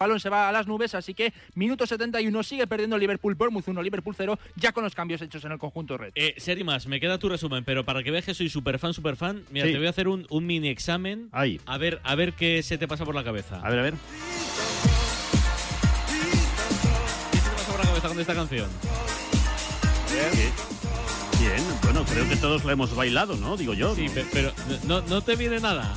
balón se va a las nubes, así que minuto 71 sigue perdiendo Liverpool Bournemouth 1, Liverpool 0, ya con los cambios hechos en el conjunto red. Eh, Seri más, me queda tu resumen, pero para que veas que soy súper fan, súper fan, mira, Sí. te voy a hacer un, un mini examen. Ahí. A ver, a ver qué se te pasa por la cabeza. A ver, a ver. ¿Qué se te pasa por la cabeza con esta canción? Bien, bueno, creo que todos la hemos bailado, ¿no? Digo yo. Sí, pero no, no te viene nada.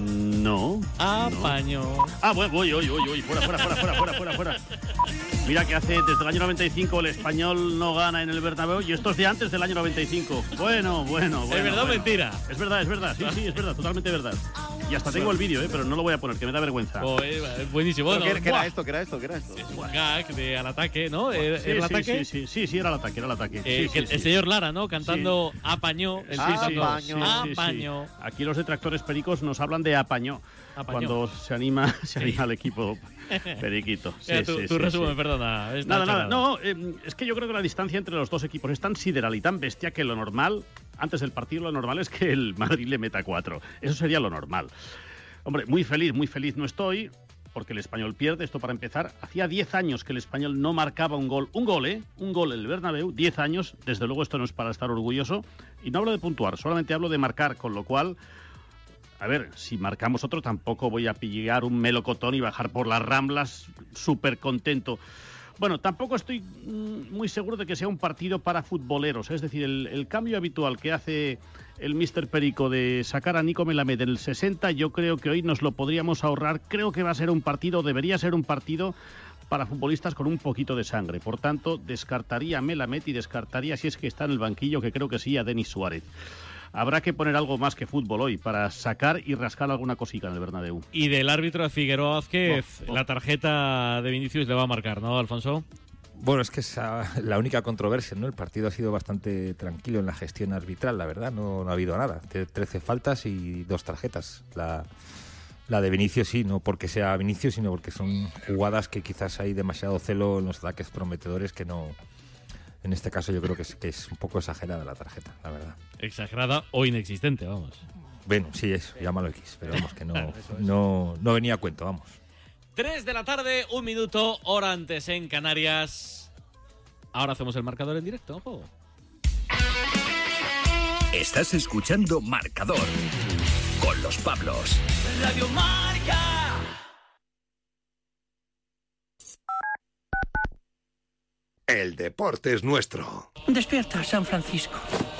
No. Apaño. Ah, bueno, voy, voy, voy, voy. Fuera, fuera, fuera, fuera, fuera, fuera, fuera. Mira que hace desde el año 95 el español no gana en el Bernabéu y esto es de antes del año 95. Bueno, bueno, bueno. ¿Es verdad o mentira? Es verdad, es verdad. Sí, sí, es verdad, totalmente verdad. Y hasta tengo el vídeo, ¿eh? pero no lo voy a poner, que me da vergüenza. Oh, eh, buenísimo. ¿Pero Bueno, ¿Qué, qué era esto? ¿Qué era esto? ¿Qué era esto? Es un gag de al ataque, ¿no? ¿Era Sí, el sí, ataque? sí, sí, sí, sí, era el ataque, era el ataque. Eh, Sí, que sí, el sí. señor Lara, ¿no? Cantando apañó. El Sí, sí, sí, dando- sí, sí, sí. Apañó. Aquí los detractores pericos nos hablan de apañó. Apañó. Cuando se anima, se anima el equipo periquito. Sí, tu, sí, tu sí, resumen, perdona. Nada, nada. No, eh, es que yo creo que la distancia entre los dos equipos es tan sideral y tan bestia que lo normal, antes del partido, lo normal es que el Madrid le meta cuatro. Eso sería lo normal. Hombre, muy feliz, muy feliz no estoy, porque el español pierde. Esto para empezar. Hacía 10 años que el español no marcaba un gol. Un gol, ¿eh? Un gol en el Bernabéu. 10 años. Desde luego esto no es para estar orgulloso. Y no hablo de puntuar, solamente hablo de marcar, con lo cual. A ver, si marcamos otro tampoco voy a pillar un melocotón y bajar por las ramblas súper contento. Bueno, tampoco estoy mm, muy seguro de que sea un partido para futboleros. Es decir, el, el cambio habitual que hace el Mister Perico de sacar a Nico Melamed en el 60, yo creo que hoy nos lo podríamos ahorrar. Creo que va a ser un partido, debería ser un partido para futbolistas con un poquito de sangre. Por tanto, descartaría a Melamed y descartaría, si es que está en el banquillo, que creo que sí, a Denis Suárez. Habrá que poner algo más que fútbol hoy para sacar y rascar alguna cosita en el Bernabéu. Y del árbitro de Figueroa Vázquez, Oh, oh. la tarjeta de Vinicius le va a marcar, ¿no, Alfonso? Bueno, es que es ah, la única controversia, ¿no? El partido ha sido bastante tranquilo en la gestión arbitral, la verdad, no, no ha habido nada. Tre- 13 faltas y dos tarjetas. La, la de Vinicius sí, no porque sea Vinicius, sino porque son jugadas que quizás hay demasiado celo en los ataques prometedores que no... En este caso yo creo que es, que es un poco exagerada la tarjeta, la verdad. Exagerada o inexistente, vamos. Bueno, sí, es, llámalo X, pero vamos, que no, no, no venía a cuento, vamos. 3 de la tarde, un minuto, hora antes en Canarias. Ahora hacemos el marcador en directo, ojo. Estás escuchando Marcador con los Pablos. Radio Marca. El deporte es nuestro. Despierta, San Francisco.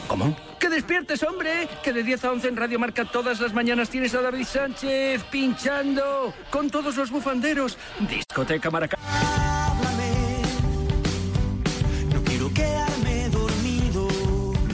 ¿Cómo? ¡Que despiertes, hombre! Que de 10 a 11 en Radio Marca todas las mañanas tienes a David Sánchez pinchando con todos los bufanderos. Discoteca Maracá.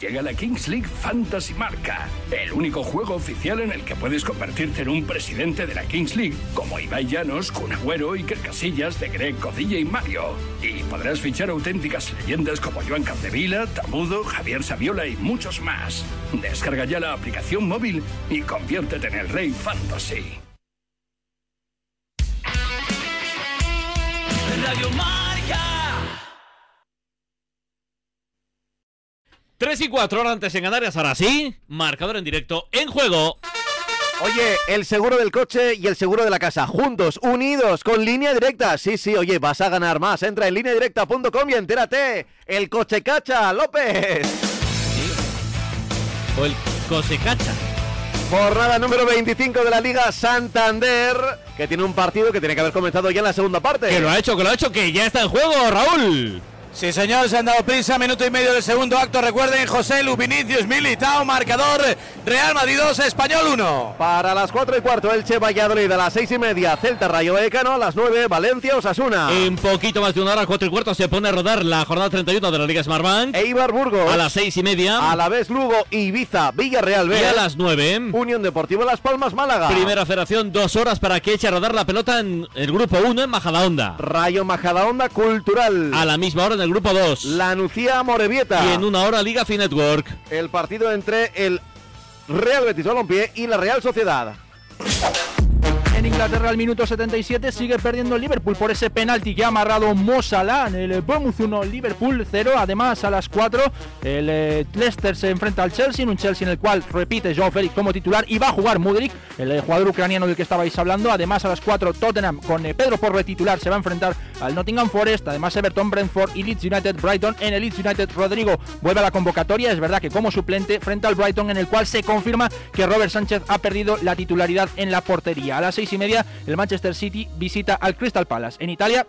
Llega la Kings League Fantasy Marca, el único juego oficial en el que puedes convertirte en un presidente de la Kings League, como Ibai Llanos, Kun Agüero, Iker Casillas, De Greg, Codilla y Mario. Y podrás fichar auténticas leyendas como Joan Capdevila, Tamudo, Javier Saviola y muchos más. Descarga ya la aplicación móvil y conviértete en el rey fantasy. 3 y 4 horas antes en Canarias, ahora sí, marcador en directo, en juego. Oye, el seguro del coche y el seguro de la casa, juntos, unidos, con línea directa. Sí, sí, oye, vas a ganar más. Entra en lineadirecta.com y entérate. El coche cacha, López. O el Cosecacha. Jornada número 25 de la Liga Santander. que tiene un partido que tiene que haber comenzado ya en la segunda parte. Que lo ha hecho, que lo ha hecho, que ya está en juego, Raúl. Sí, señor, se han dado prisa, minuto y medio del segundo acto. Recuerden, José Lu, Vinicius, Militao, marcador Real Madrid 2, Español 1. Para las 4 y cuarto, Elche Valladolid a las 6 y media, Celta Rayo Vallecano a las 9, Valencia Osasuna. En poquito más de una hora, cuatro y cuarto, se pone a rodar la jornada 31 de la Liga Smartbank. Eibar Burgos. A las seis y media. A la vez Lugo, Ibiza, Villarreal B. Y a las 9. Unión Deportivo Las Palmas, Málaga. Primera federación, dos horas para que eche a rodar la pelota en el grupo 1 en Majadahonda. Rayo Majadahonda Cultural. A la misma hora en el grupo 2. La Nucía Morevieta. Y en una hora Liga Fi Network. El partido entre el Real Betis Balompié y la Real Sociedad. En Inglaterra, al minuto 77, sigue perdiendo Liverpool por ese penalti que ha amarrado Mo Salah en el Bournemouth 1, Liverpool 0. Además, a las 4, el eh, Leicester se enfrenta al Chelsea, un Chelsea en el cual repite Joao Félix como titular y va a jugar Mudrik, el eh, jugador ucraniano del que estabais hablando. Además, a las 4, Tottenham con eh, Pedro Porro titular se va a enfrentar al Nottingham Forest. Además, Everton, Brentford y Leeds United, Brighton. En el Leeds United, Rodrigo vuelve a la convocatoria. Es verdad que como suplente frente al Brighton, en el cual se confirma que Robert Sánchez ha perdido la titularidad en la portería. A las 6 y media, el Manchester City visita al Crystal Palace. En Italia,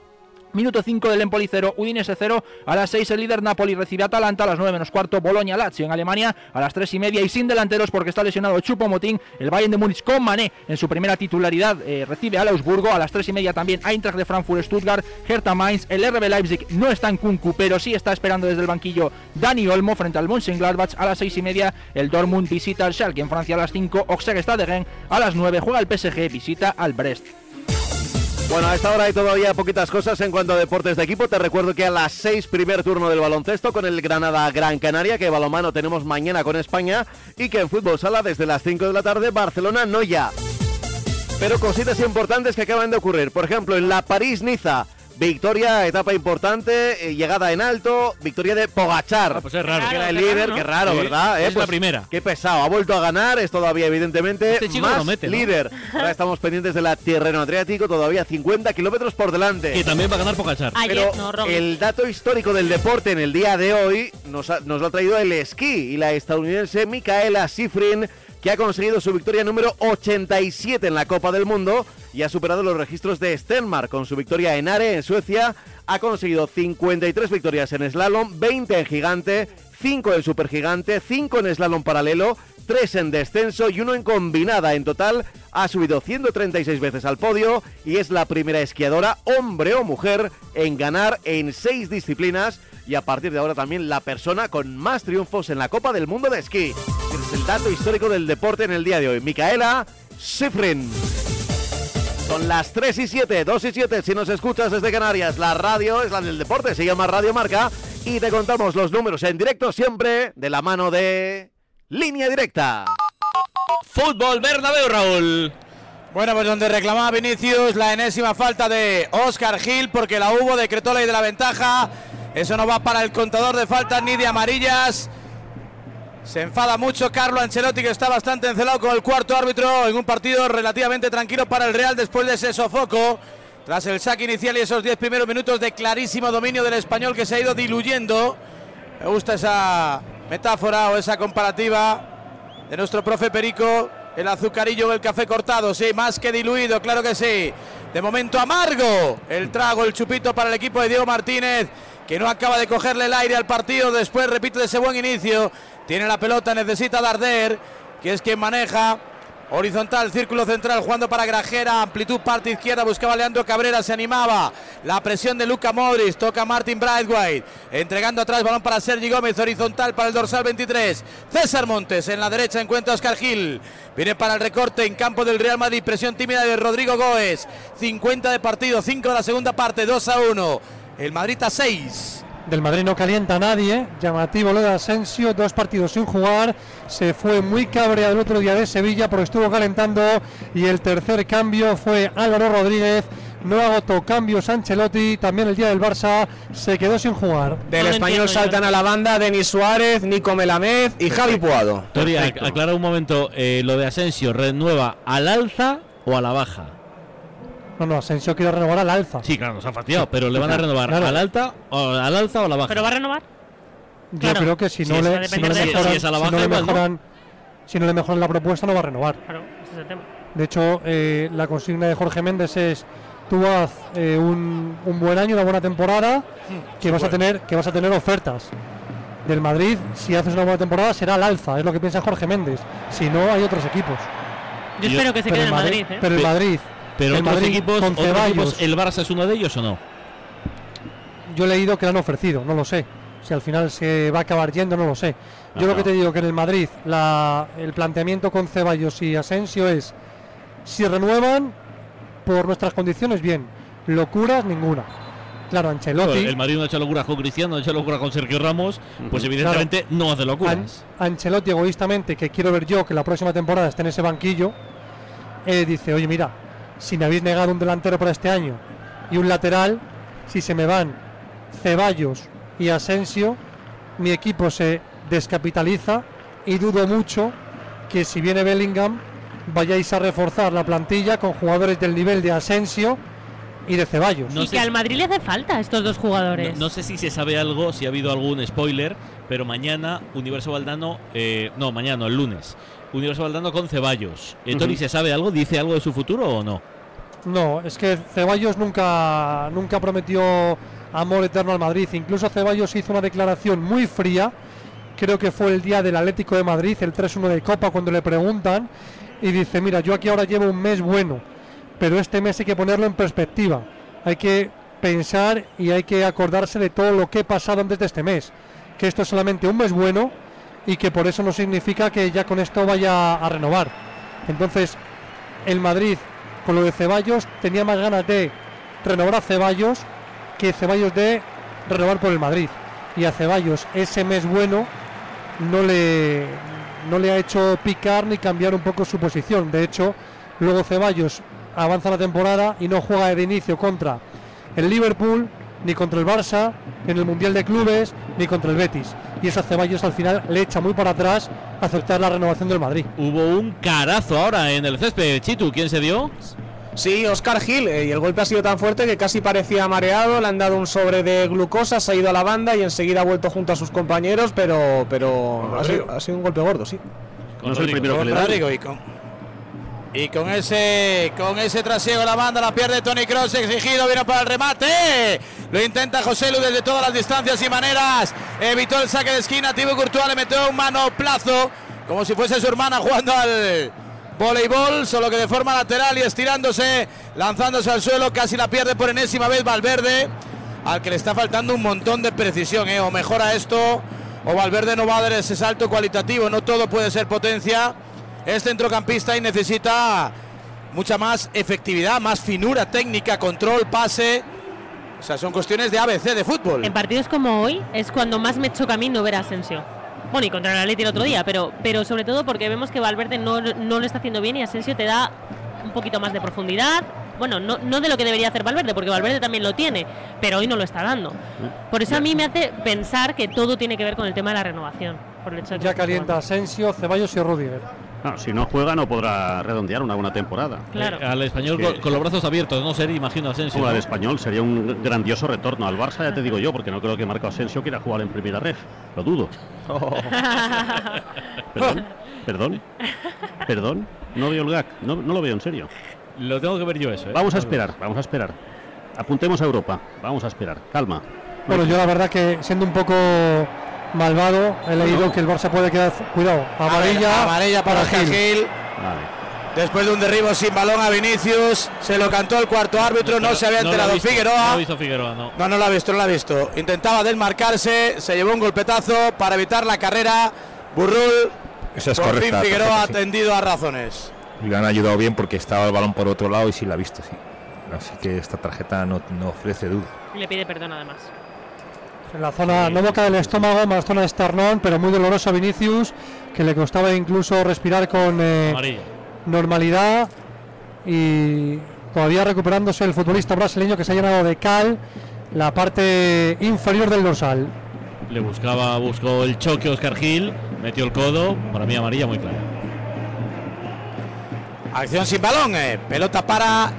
Minuto 5 del Empoli 0, Udinese 0. A las 6 el líder Napoli recibe a Atalanta. A las 9 menos cuarto Boloña Lazio en Alemania. A las 3 y media y sin delanteros porque está lesionado Chupo Motín. El Bayern de Múnich con Mané en su primera titularidad eh, recibe al Augsburgo. A las 3 y media también Eintracht de Frankfurt, Stuttgart, Hertha Mainz. El RB Leipzig no está en Kunku, pero sí está esperando desde el banquillo Dani Olmo frente al Mönchengladbach. A las 6 y media el Dortmund visita al Schalke en Francia a las 5. Auxerre está de Rennes. A las 9 juega el PSG, visita al Brest. Bueno, a esta hora hay todavía poquitas cosas en cuanto a deportes de equipo. Te recuerdo que a las 6 primer turno del baloncesto con el Granada Gran Canaria, que balomano tenemos mañana con España y que en fútbol sala desde las 5 de la tarde Barcelona no ya. Pero cositas importantes que acaban de ocurrir. Por ejemplo, en la París-Niza. Victoria, etapa importante, eh, llegada en alto, victoria de Pogachar. Ah, pues es raro. Que era el líder, qué raro, Sí, ¿verdad? es la Pues, primera. Qué pesado, ha vuelto a ganar, es todavía evidentemente Este chico más lo mete, ¿no? líder. Ahora estamos pendientes de la Tirreno Adriático, todavía 50 kilómetros por delante. Que también va a ganar Pogachar. Pero el dato histórico del deporte en el día de hoy nos, ha- nos lo ha traído el esquí y la estadounidense Micaela Schifrin, que ha conseguido su victoria número 87 en la Copa del Mundo y ha superado los registros de Stenmark con su victoria en Are, en Suecia. Ha conseguido 53 victorias en slalom, 20 en gigante, 5 en supergigante, 5 en slalom paralelo, 3 en descenso y 1 en combinada. En total ha subido 136 veces al podio y es la primera esquiadora, hombre o mujer, en ganar en 6 disciplinas y a partir de ahora también la persona con más triunfos en la Copa del Mundo de Esquí. Es el dato histórico del deporte en el día de hoy. Micaela Schifrin. Son las 3 y 7, 2 y 7 si nos escuchas desde Canarias. La radio es la del deporte, se llama Radio Marca y te contamos los números en directo siempre de la mano de Línea Directa. Fútbol Bernabéu, Raúl. Bueno, pues donde reclamaba Vinicius la enésima falta de Oscar Gil, porque la hubo, decretó ley de la ventaja. Eso no va para el contador de faltas ni de amarillas. Se enfada mucho Carlo Ancelotti, que está bastante encelado con el cuarto árbitro en un partido relativamente tranquilo para el Real después de ese sofoco. Tras el saque inicial y esos 10 primeros minutos de clarísimo dominio del español que se ha ido diluyendo. Me gusta esa metáfora o esa comparativa de nuestro profe Perico. El azucarillo o el café cortado, sí, más que diluido, claro que sí. De momento amargo el trago, el chupito para el equipo de Diego Martínez, que no acaba de cogerle el aire al partido después, repito, de ese buen inicio. Tiene la pelota, necesita Darder, que es quien maneja. Horizontal, círculo central, jugando para Grajera, amplitud parte izquierda, buscaba Leandro Cabrera, se animaba. La presión de Luca Modric, toca Martin Brightwhite, entregando atrás, balón para Sergi Gómez, horizontal para el dorsal 23. César Montes en la derecha encuentra Oscar Gil. Viene para el recorte en campo del Real Madrid, presión tímida de Rodrigo Goes. 50 de partido, 5 de la segunda parte, 2 a 1. El Madrid a 6. Del Madrid no calienta a nadie. Llamativo lo de Asensio, dos partidos sin jugar. Se fue muy cabreado el otro día de Sevilla porque estuvo calentando. Y el tercer cambio fue Álvaro Rodríguez. No agotó cambios Ancelotti. También el día del Barça se quedó sin jugar. Del español saltan a la banda Denis Suárez, Nico Melamed y Javi Puado. Tori, ac- aclara un momento, eh, lo de Asensio, ¿renueva al alza o a la baja? No, no, Asensio quiere renovar al alza. Sí, claro, nos ha fastidiado, pero le van a Claro, renovar claro. al alta o al alza o a la baja. ¿Pero va a renovar? Yo Claro. creo que si no le, mejoran, si no le mejoran, si no le mejoran la propuesta, no va a renovar. Ese es el tema. De hecho, eh, la consigna de Jorge Méndez es tú haz eh, un, un buen año, una buena temporada, que vas a tener que vas a tener ofertas del Madrid. Si haces una buena temporada será el alza, es lo que piensa Jorge Méndez. Si no, hay otros equipos. Yo espero que se quede en Madrid. ¿eh? Pero el Madrid, Pero el otros Madrid equipos, con otros equipos, ¿el Barça es uno de ellos o no? yo he leído que le han ofrecido, no lo sé. Si al final se va a acabar yendo, no lo sé. Yo lo que te digo que en el Madrid la- el planteamiento con Ceballos y Asensio es si renuevan por nuestras condiciones bien, locuras ninguna. Claro, Ancelotti, El Madrid no ha hecho locuras con Cristiano, no ha hecho locuras con Sergio Ramos, pues evidentemente no hace locuras. An- Ancelotti egoístamente, que quiero ver yo que la próxima temporada esté en ese banquillo, eh, dice, oye mira, si me habéis negado un delantero para este año y un lateral, si se me van Ceballos y Asensio, mi equipo se descapitaliza y dudo mucho que si viene Bellingham vayáis a reforzar la plantilla con jugadores del nivel de Asensio y de Ceballos. y que al Madrid le hace falta a estos dos jugadores. No, no sé si se sabe algo, si ha habido algún spoiler, pero mañana Universo Valdano, eh, no, mañana, no, el lunes, Universo Valdano con Ceballos. Tony, Ujú. ¿se sabe algo? ¿Dice algo de su futuro o no? No, es que Ceballos nunca, nunca prometió amor eterno al Madrid. Incluso Ceballos hizo una declaración muy fría. Creo que fue el día del Atlético de Madrid, el 3-1 de Copa, cuando le preguntan. Y dice, mira, yo aquí ahora llevo un mes bueno, pero este mes hay que ponerlo en perspectiva. Hay que pensar y hay que acordarse de todo lo que he pasado antes de este mes. Que esto es solamente un mes bueno y que por eso no significa que ya con esto vaya a renovar. Entonces, el Madrid con lo de Ceballos tenía más ganas de renovar a Ceballos que Ceballos de renovar por el Madrid. Y a Ceballos ese mes bueno no le, no le ha hecho picar ni cambiar un poco su posición. De hecho, luego Ceballos avanza la temporada y no juega de inicio contra el Liverpool, ni contra el Barça, en el Mundial de Clubes, ni contra el Betis. Y eso a Ceballos al final le echa muy para atrás aceptar la renovación del Madrid. Hubo un carazo ahora en el césped. Chitu, ¿quién se dio? Sí, Oscar Gil, eh, y el golpe ha sido tan fuerte que casi parecía mareado, le han dado un sobre de glucosa, se ha ido a la banda y enseguida ha vuelto junto a sus compañeros, pero, pero ha, sido, ha sido un golpe gordo, sí. No es el primero que Con le da. Y con, ese con ese trasiego la banda la pierde Tony Cross exigido viene para el remate. Lo intenta José Lu desde todas las distancias y maneras. Evitó el saque de esquina Thibaut Courtois le metió un mano plazo como si fuese su hermana jugando al voleibol solo que de forma lateral y estirándose lanzándose al suelo casi la pierde por enésima vez Valverde al que le está faltando un montón de precisión ¿eh? o mejora esto o Valverde no va a dar ese salto cualitativo no todo puede ser potencia es centrocampista y necesita mucha más efectividad, más finura técnica, control, pase. O sea, son cuestiones de ABC de fútbol. En partidos como hoy es cuando más me choca a mí no ver a Asensio. Bueno, y contra el Atleti el otro día, pero, pero sobre todo porque vemos que Valverde no, no lo está haciendo bien y Asensio te da un poquito más de profundidad. Bueno, no, no de lo que debería hacer Valverde, porque Valverde también lo tiene, pero hoy no lo está dando. Por eso a mí me hace pensar que todo tiene que ver con el tema de la renovación. Por el hecho de que Ya calienta Asensio, Ceballos y Rudiger. No, si no juega no podrá redondear una buena temporada. Claro. Eh, al español Que- con, los brazos abiertos, no ser, imagino, Asensio. De español sería un grandioso retorno al Barça, ya te digo yo, porque no creo que Marco Asensio quiera jugar en primera ref. Lo dudo. Perdón, perdón, perdón. No veo el gag, no, no lo veo en serio. Lo tengo que ver yo eso. ¿eh? Vamos a esperar, vamos a esperar. Apuntemos a Europa, vamos a esperar. Calma. Bueno, yo la verdad que siendo un poco malvado, he leído que el Barça puede quedar. Cuidado, amarilla. amarilla para Oscar Gil. Después de un derribo sin balón a Vinicius, se lo cantó el cuarto árbitro, no se había No enterado visto, Figueroa. No lo hizo Figueroa, no. No, no lo ha visto, no lo ha visto. Intentaba desmarcarse, se llevó un golpetazo para evitar la carrera. Burrul, Esa es por correcta, fin Figueroa ha sí. atendido a razones. Y le han ayudado bien porque estaba el balón por otro lado y sí la ha visto, sí. Así que esta tarjeta no, no ofrece duda. Y le pide perdón además. En la zona, no boca del estómago, más zona de esternón, pero muy doloroso a Vinicius, que le costaba incluso respirar con eh, normalidad y todavía recuperándose el futbolista brasileño que se ha llenado de cal la parte inferior del dorsal. Le buscaba, buscó el choque Oscar Gil, metió el codo, para mí amarilla muy clara. Acción sin balón, eh. pelota para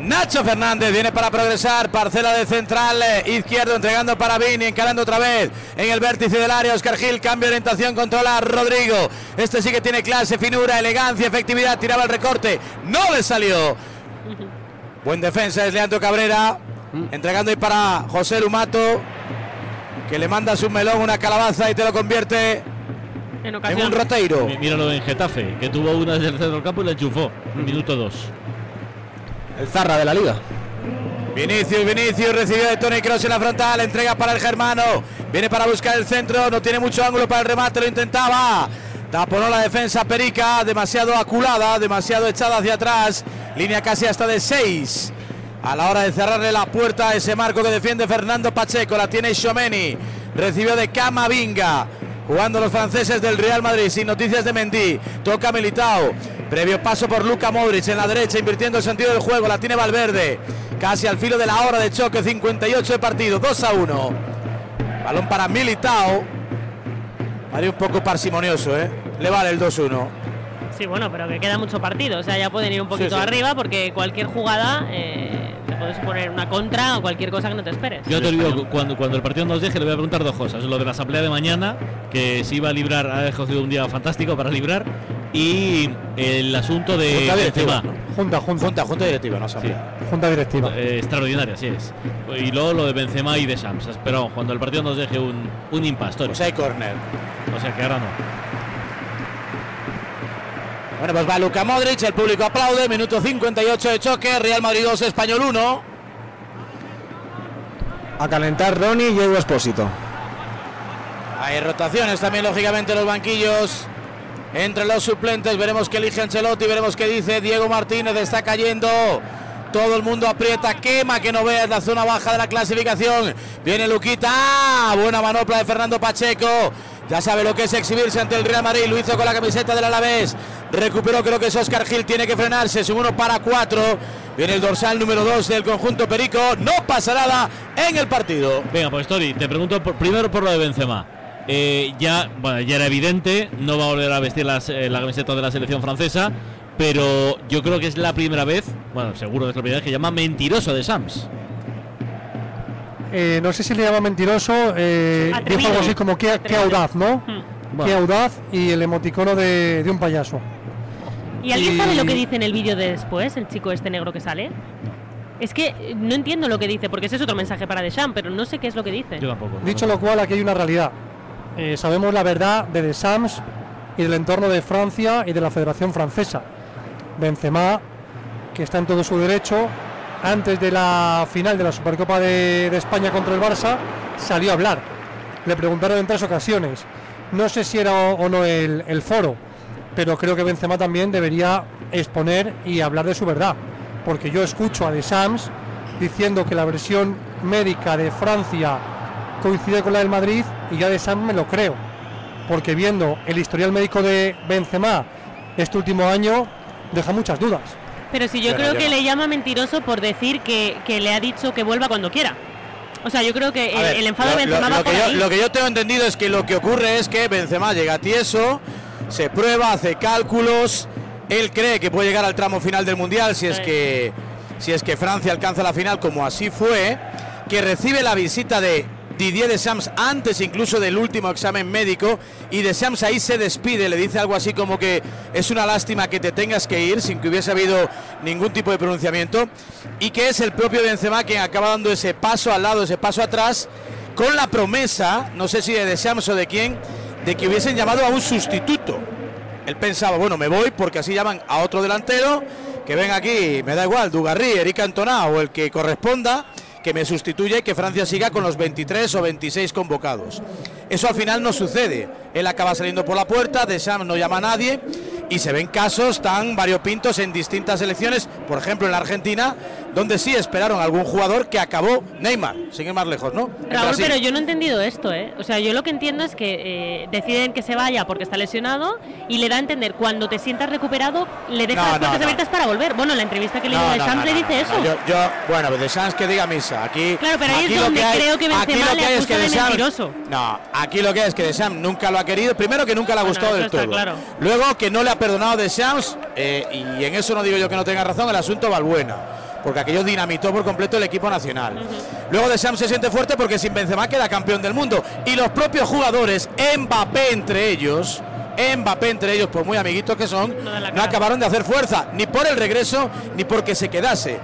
Nacho Fernández viene para progresar, parcela de central eh, izquierdo, entregando para Vini, encarando otra vez en el vértice del área. Oscar Gil, cambio de orientación, controla a Rodrigo. Este sí que tiene clase, finura, elegancia, efectividad, tiraba el recorte, no le salió. Buen defensa es Leandro Cabrera, entregando ahí para José Lumato, que le manda su melón, una calabaza y te lo convierte En un roteiro. Míralo en Getafe, que tuvo una desde el centro del campo y la enchufó. Minuto 2. El Zarra de la liga. Vinicius, Vinicius recibió de Tony Cross en la frontal, entrega para el germano, viene para buscar el centro, no tiene mucho ángulo para el remate, lo intentaba. Taponó la defensa Perica, demasiado aculada, demasiado echada hacia atrás, línea casi hasta de 6. A la hora de cerrarle la puerta a ese marco que defiende Fernando Pacheco, la tiene Xomeni, recibió de Camavinga. Jugando los franceses del Real Madrid sin noticias de Mendy. Toca Militao. Previo paso por Luca Modric en la derecha, invirtiendo el sentido del juego. La tiene Valverde. Casi al filo de la hora de choque. 58 de partido. 2 a 1. Balón para Militao. Mario un poco parsimonioso, ¿eh? Le vale el 2-1. Sí, bueno, pero que queda mucho partido. O sea, ya pueden ir un poquito sí. arriba porque cualquier jugada eh, puede suponer una contra o cualquier cosa que no te esperes. Yo te digo, cuando, cuando el partido nos deje, le voy a preguntar dos cosas. Lo de la asamblea de mañana, que se iba a librar, ha escogido un día fantástico para librar, y el asunto de Junta directiva. Junta, junta. Junta, junta directiva, no asamblea. Junta directiva. Eh, extraordinaria, así es. Y luego lo de Benzema y de Shams. Pero cuando el partido nos deje un, un impasse. Pues hay córner. O sea que ahora no. Bueno, pues va Luca Modric, el público aplaude. Minuto 58 de choque. Real Madrid 2, Español 1. A calentar Ronnie y Edu Espósito. Hay rotaciones también, lógicamente, en los banquillos. Entre los suplentes, veremos qué elige Ancelotti, veremos qué dice Diego Martínez, está cayendo. Todo el mundo aprieta, quema que no veas la zona baja de la clasificación. Viene Luquita, ¡ah! buena manopla de Fernando Pacheco. Ya sabe lo que es exhibirse ante el Real Madrid, lo hizo con la camiseta del Alavés. Recuperó, creo que es Oscar Gil, tiene que frenarse, es un 1 para 4. Viene el dorsal número 2 del conjunto Perico, no pasa nada en el partido. Venga, pues Tori, te pregunto primero por lo de Benzema. Eh, ya, bueno, ya era evidente, no va a volver a vestir eh, la camiseta de la selección francesa, pero yo creo que es la primera vez, bueno, seguro que es la primera vez que llama mentiroso de Sams. Eh, no sé si le llama mentiroso, eh, dijo algo así como qué, qué Atrevido. audaz, ¿no? Hmm. Qué audaz y el emoticono de, de un payaso. ¿Y alguien Y- sabe lo que dice en el vídeo de después, el chico este negro que sale? Es que eh, no entiendo lo que dice, porque ese es otro mensaje para Deschamps, pero no sé qué es lo que dice. Yo tampoco. Dicho lo cual, aquí hay una realidad. Eh, sabemos la verdad de Deschamps y del entorno de Francia y de la Federación Francesa. Benzema, que está en todo su derecho, antes de la final de la Supercopa de, de España contra el Barça, salió a hablar. Le preguntaron en tres ocasiones. No sé si era o, no el, foro, pero creo que Benzema también debería exponer y hablar de su verdad. Porque yo escucho a Deschamps diciendo que la versión médica de Francia coincide con la del Madrid y ya Deschamps me lo creo. Porque viendo el historial médico de Benzema este último año, deja muchas dudas. Pero si yo Pero creo que no. le llama mentiroso por decir que, que le ha dicho que vuelva cuando quiera. O sea, yo creo que el, ver, el enfado lo- de Benzema lo, va que por yo, ahí. lo que yo tengo entendido es que lo que ocurre es que Benzema llega tieso, se prueba, hace cálculos, él cree que puede llegar al tramo final del mundial si es que si es que Francia alcanza la final como así fue, que recibe la visita de Didier Deschamps antes incluso del último examen médico y Deschamps ahí se despide, le dice algo así como que es una lástima que te tengas que ir sin que hubiese habido ningún tipo de pronunciamiento y que es el propio Benzema quien acaba dando ese paso al lado, ese paso atrás con la promesa, no sé si de Deschamps o de quién, de que hubiesen llamado a un sustituto. Él pensaba, bueno, me voy porque así llaman a otro delantero, que venga aquí, me da igual, Dugarry, Eric Cantona o el que corresponda, que me sustituya y que Francia siga con los 23 o 26 convocados. Eso al final no sucede. Él acaba saliendo por la puerta, Deschamps no llama a nadie y se ven casos tan variopintos en distintas elecciones, por ejemplo en la Argentina, donde sí esperaron a algún jugador que acabó Neymar, sin ir más lejos, ¿no? Raúl, pero yo no he entendido esto, ¿eh? O sea, yo lo que entiendo es que eh, deciden que se vaya porque está lesionado y le da a entender cuando te sientas recuperado, le dejas No, las puertas no, no. abiertas para volver. Bueno, la entrevista que le dio de no, le dice eso. Yo, yo- bueno, de Sanz que diga misa. Aquí, Claro, pero ahí es aquí lo donde hay- creo que Benzema le es que de Deschamps- mentiroso. No, aquí lo que es que Deschamps nunca lo ha querido. Primero que nunca le ha gustado del todo. claro. Luego que no le ha perdonado Deschamps eh, y en eso no digo yo que no tenga razón el asunto Valbuena. porque aquello dinamitó por completo el equipo nacional. Luego Deschamps se siente fuerte porque sin Benzema queda campeón del mundo y los propios jugadores, Mbappé entre ellos, Mbappé entre ellos, por muy amiguitos que son, no acabaron de hacer fuerza, ni por el regreso, ni porque se quedase.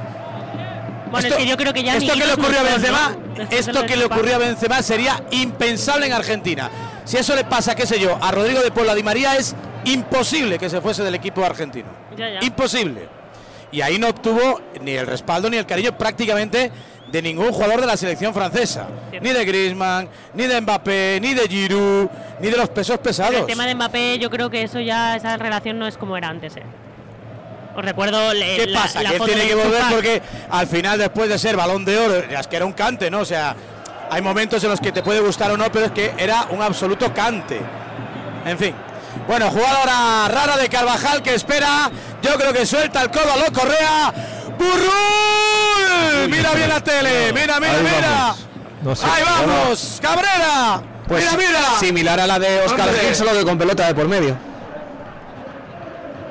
Bueno, es que yo creo que ya esto que le ocurrió a Benzema, de esto que le ocurrió a Benzema sería impensable en Argentina. Si eso le pasa, qué sé yo, a Rodrigo de Paula Di María es imposible que se fuese del equipo argentino. Ya, ya. Imposible. Y ahí no obtuvo ni el respaldo ni el cariño prácticamente de ningún jugador de la selección francesa. Ni de Griezmann, ni de Mbappé, ni de Giroud, ni de los pesos Pero pesados. el tema de Mbappé, yo creo que eso ya, esa relación no es como era antes. ¿eh? Os recuerdo le- ¿Qué la, pasa? la que él tiene que volver porque al final, después de ser balón de oro, es que era un cante, ¿no? O sea, hay momentos en los que te puede gustar o no, pero es que era un absoluto cante. En fin. Bueno, jugadora rara de Carvajal que espera. Yo creo que suelta el codo a lo Correa. ¡Burrul! Mira bien la tele. Mira, mira, Ahí mira. vamos. No sé. Ahí vamos. Cabrera. Pues mira, mira. similar a la de Oscar. Gil, solo que con pelota de por medio.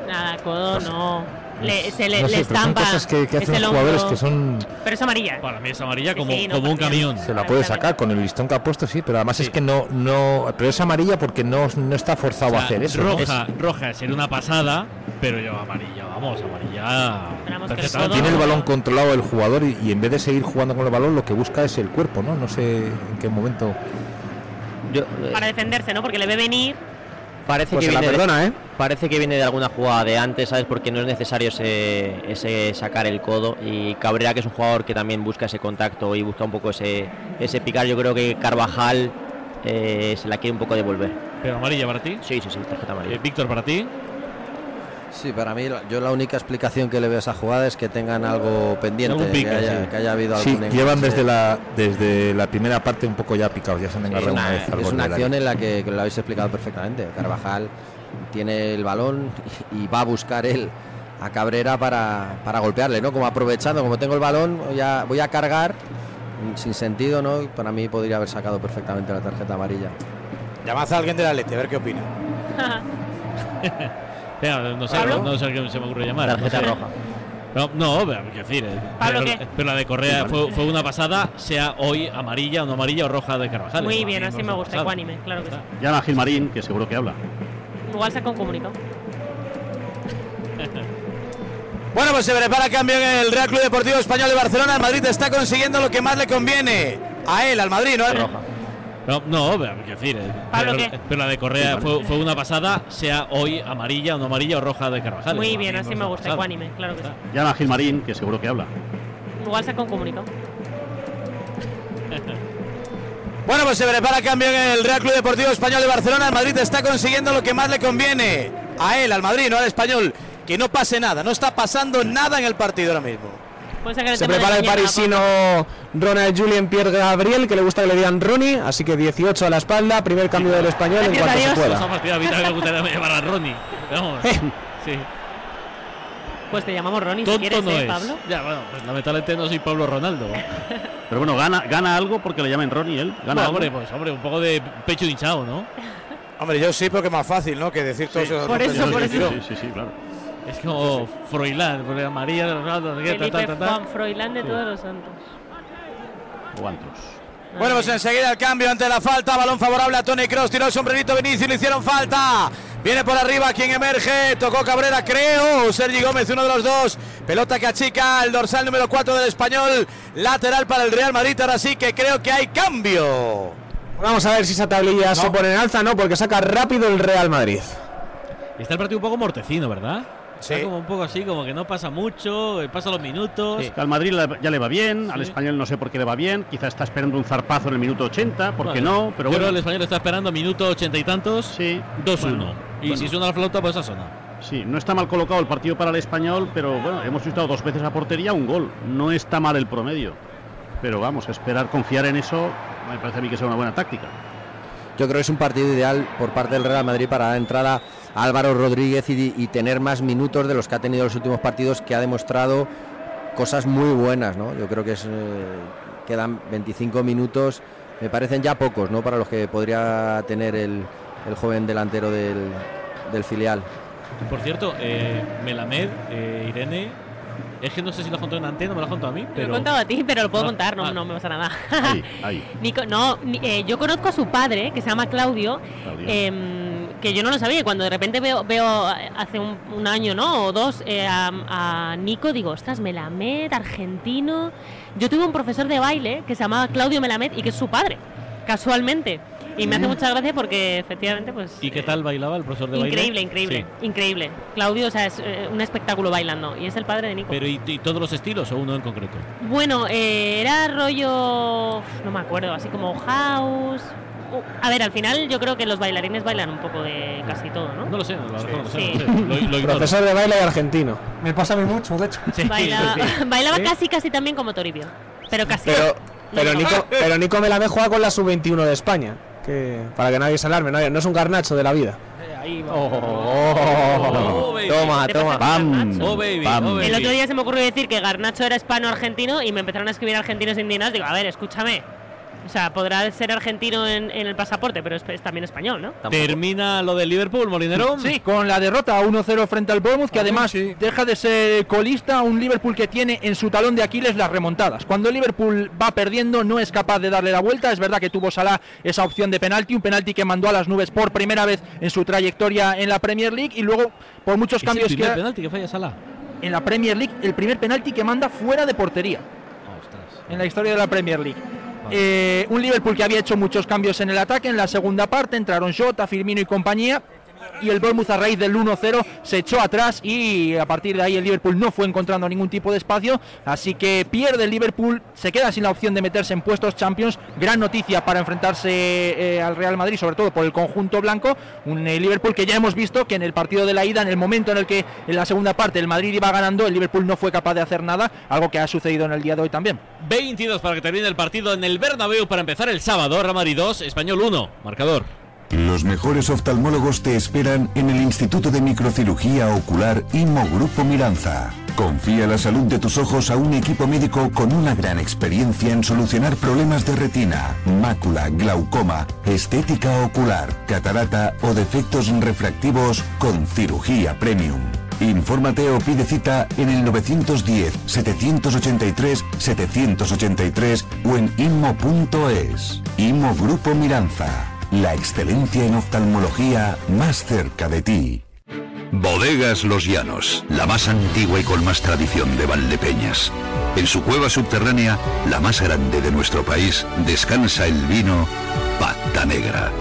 Nada, codo no. Le, se le, No le sé, estampa. cosas que, que es hacen el los jugadores que son Pero es amarilla. Para mí es amarilla como, Sí, no, como un camión. se la puede sacar con el listón que ha puesto sí pero además es que no no pero es amarilla porque no, no está forzado O sea, a hacer eso ¿no? Roja, roja sería una pasada, pero yo amarilla, vamos, amarilla. tiene el balón controlado el jugador y, y en vez de seguir jugando con el balón lo que busca es el cuerpo no no sé en qué momento Para defenderse, ¿no? Porque le ve venir. Parece Pues que se la viene perdona, de, ¿eh? Parece que viene de alguna jugada de antes, ¿sabes? Porque no es necesario ese, ese sacar el codo. Y Cabrera, que es un jugador que también busca ese contacto y busca un poco ese, ese picar, yo creo que Carvajal eh, se la quiere un poco devolver. ¿Pero amarilla para ti? Sí, sí, sí, tarjeta amarilla. Eh, Víctor, para ti. Sí, para mí, la- yo la única explicación que le veo a esa jugada es que tengan algo pendiente, Algún pique, que, haya, sí. que haya habido Sí, algún llevan desde la desde la primera parte un poco ya picados ya se han engarrado es una, una, vez al es una acción área. en la que, que lo habéis explicado perfectamente. Carvajal tiene el balón y va a buscar él a Cabrera para, para golpearle, ¿no? Como aprovechando, como tengo el balón, voy a, voy a cargar mm, sin sentido, ¿no? Y Para mí podría haber sacado perfectamente la tarjeta amarilla. Llamad a alguien del Atleti, a ver qué opina. Espera, no sé, ¿Pablo? no sé qué se me ocurre llamar. Tarjeta no sé. roja. No, no, pero quiero decir, eh, ¿Pablo pero, qué? pero la de Correa fue, fue una pasada, sea hoy amarilla o no amarilla o roja de Carvajal. Muy bien, así me gusta, ecuánime, claro que sí. Llama a Gilmarín, que seguro que habla. Igual saca un comunicado. Bueno, pues se prepara cambio en el Real Club Deportivo Español de Barcelona. El Madrid está consiguiendo lo que más le conviene. A él, al Madrid, ¿no? No, no, pero quiero decir, eh, ¿Pablo pero, qué? pero la de Correa fue, fue una pasada, sea hoy amarilla o no amarilla o roja de Carvajal. Muy bien, así me gusta, ecuánime, claro que sí. Llama a Gilmarín, que seguro que habla. Igual saca un comunicado. Bueno, pues se prepara cambio en el Real Club Deportivo Español de Barcelona. El Madrid está consiguiendo lo que más le conviene. A él, al Madrid, no al español. Que no pase nada. No está pasando nada en el partido ahora mismo. Se prepara el parisino Ronald Julien Pierre Gabriel, que le gusta que le digan Ronnie, así que 18 a la espalda, primer cambio del español en cuanto se pueda. Vamos, sí. Pues te llamamos Ronnie si quieres, no ¿eh, es. Pablo? Ya, bueno, pues lamentablemente no soy Pablo Ronaldo. Pero bueno, gana, gana algo porque le llamen Ronnie él. Gana No, algo. hombre, pues hombre, un poco de pecho hinchado, ¿no? Hombre, yo sí, porque es más fácil, ¿no? Que decir todos esos Por eso, por retiro. Sí, sí, sí, claro. Es como Froilán, porque María sé qué, ta, Felipe ta, ta, ta. Juan Froilán de todos los santos. ¿Cuántos? Bueno, pues enseguida el cambio ante la falta. Balón favorable a Tony Cross. Tiró el sombrerito Vinicius. Le hicieron falta. Viene por arriba quien emerge. Tocó Cabrera, creo. Sergi Gómez, uno de los dos. Pelota que achica el dorsal número 4 del español. Lateral para el Real Madrid. Ahora sí que creo que hay cambio. Vamos a ver si esa tablilla se pone en alza, ¿no? Porque saca rápido el Real Madrid. Y está el partido un poco mortecino, ¿verdad? Sí. Está como un poco así, como que no pasa mucho, eh, pasa los minutos. Sí, Al Madrid ya le va bien, al español no sé por qué le va bien, quizá está esperando un zarpazo en el minuto 80, ¿por qué no? Pero yo creo bueno, que el español está esperando minuto ochenta y tantos. Sí. 2-1. Bueno, y bueno. si suena la flauta, pues esa suena. sí, no está mal colocado el partido para el español, pero bueno, hemos visto dos veces a portería, un gol. No está mal el promedio. Pero vamos, esperar, confiar en eso, me parece a mí que es una buena táctica. Yo creo que es un partido ideal por parte del Real Madrid para dar entrada Álvaro Rodríguez y, y tener más minutos de los que ha tenido en los últimos partidos, que ha demostrado cosas muy buenas, ¿no? Yo creo que es, eh, quedan 25 minutos, me parecen ya pocos, ¿no? Para los que podría tener el, el joven delantero del, del filial. Por cierto, eh, Melamed, eh, Irene, Es que no sé si lo contó en antena o me lo ha contado a mí, Lo he pero. contado a ti, pero lo puedo Ah, contar, no, ah. no me pasa nada. Ahí, ahí. Nico, no, eh, yo conozco a su padre, que se llama Claudio, Claudio. em, que yo no lo sabía. Cuando de repente veo, veo eh, hace un, un año, ¿no? O dos, eh, a, a Nico, digo, ostras, Melamed, argentino. Yo tuve un profesor de baile que se llamaba Claudio Melamed y que es su padre, casualmente. Y me hace mucha gracia porque efectivamente, pues. ¿Y qué tal bailaba el profesor de baile? Increíble, increíble, Sí. increíble. Claudio, o sea, es eh, un espectáculo bailando. Y es el padre de Nico. Pero ¿y, y todos los estilos o uno en concreto? Bueno, eh, era rollo. No me acuerdo, así como house. Uh, A ver, al final yo creo que los bailarines bailan un poco de casi todo, ¿no? No lo sé, lo no sé, Sí. no sé. Lo, lo ignoro. Profesor de baile y argentino. Me pasa a mí mucho, de hecho. Baila- bailaba ¿Sí? casi, casi también como Toribio. Pero casi. Pero, pero, Nico, pero Nico Melamed juega con la sub-21 de España. Que, para que nadie se alarme, no, no es un garnacho de la vida. Oh, toma, ¿Te toma. Bam? Oh, baby, bam. oh, baby. El otro día se me ocurrió decir que Garnacho era hispano-argentino y me empezaron a escribir argentinos indignados. Digo, a ver, escúchame. O sea, podrá ser argentino en, en el pasaporte, pero es, es también español, ¿no? Termina lo del Liverpool, Molinero. Sí, con la derrota 1-0 frente al Bournemouth, que además deja de ser colista, un Liverpool que tiene en su talón de Aquiles las remontadas. Cuando el Liverpool va perdiendo, no es capaz de darle la vuelta. Es verdad que tuvo Salah esa opción de penalti, un penalti que mandó a las nubes por primera vez en su trayectoria en la Premier League y luego por muchos Es cambios el primer que penalti que falla Salah. en la Premier League, el primer penalti que manda fuera de portería en la historia de la Premier League. Eh, un Liverpool que había hecho muchos cambios en el ataque. En la segunda parte entraron Jota, Firmino y compañía. Y el Bournemouth a raíz del 1-0 se echó atrás y a partir de ahí el Liverpool no fue encontrando ningún tipo de espacio. Así que pierde el Liverpool, se queda sin la opción de meterse en puestos Champions. Gran noticia para enfrentarse eh, al Real Madrid, sobre todo por el conjunto blanco. Un eh, Liverpool que ya hemos visto que en el partido de la ida, en el momento en el que en la segunda parte el Madrid iba ganando, el Liverpool no fue capaz de hacer nada, algo que ha sucedido en el día de hoy también. 22 para que termine el partido en el Bernabéu para empezar el sábado. Real Madrid 2, Español 1. Marcador. Los mejores oftalmólogos te esperan en el Instituto de Microcirugía Ocular IMO Grupo Miranza. Confía la salud de tus ojos a un equipo médico con una gran experiencia en solucionar problemas de retina, mácula, glaucoma, estética ocular, catarata o defectos refractivos con cirugía premium. Infórmate o pide cita en el 910-783-783 o en inmo.es. Inmo Grupo Miranza. La excelencia en oftalmología más cerca de ti. Bodegas Los Llanos, la más antigua y con más tradición de Valdepeñas. En su cueva subterránea, la más grande de nuestro país, descansa el vino Pata Negra,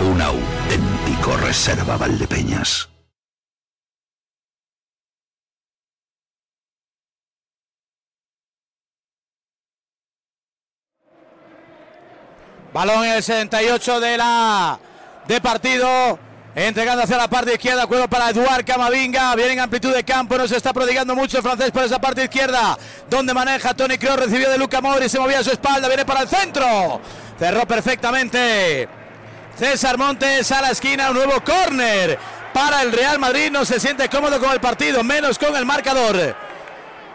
un auténtico reserva Valdepeñas. Balón en el 78 de la de partido. Entregando hacia la parte izquierda, juego para Eduard Camavinga. Viene en amplitud de campo, no se está prodigando mucho el francés por esa parte izquierda. Donde maneja Tony Kroos, recibió de Luca Modri, se movía a su espalda, viene para el centro. Cerró perfectamente. César Montes a la esquina, un nuevo córner para el Real Madrid. No se siente cómodo con el partido, menos con el marcador.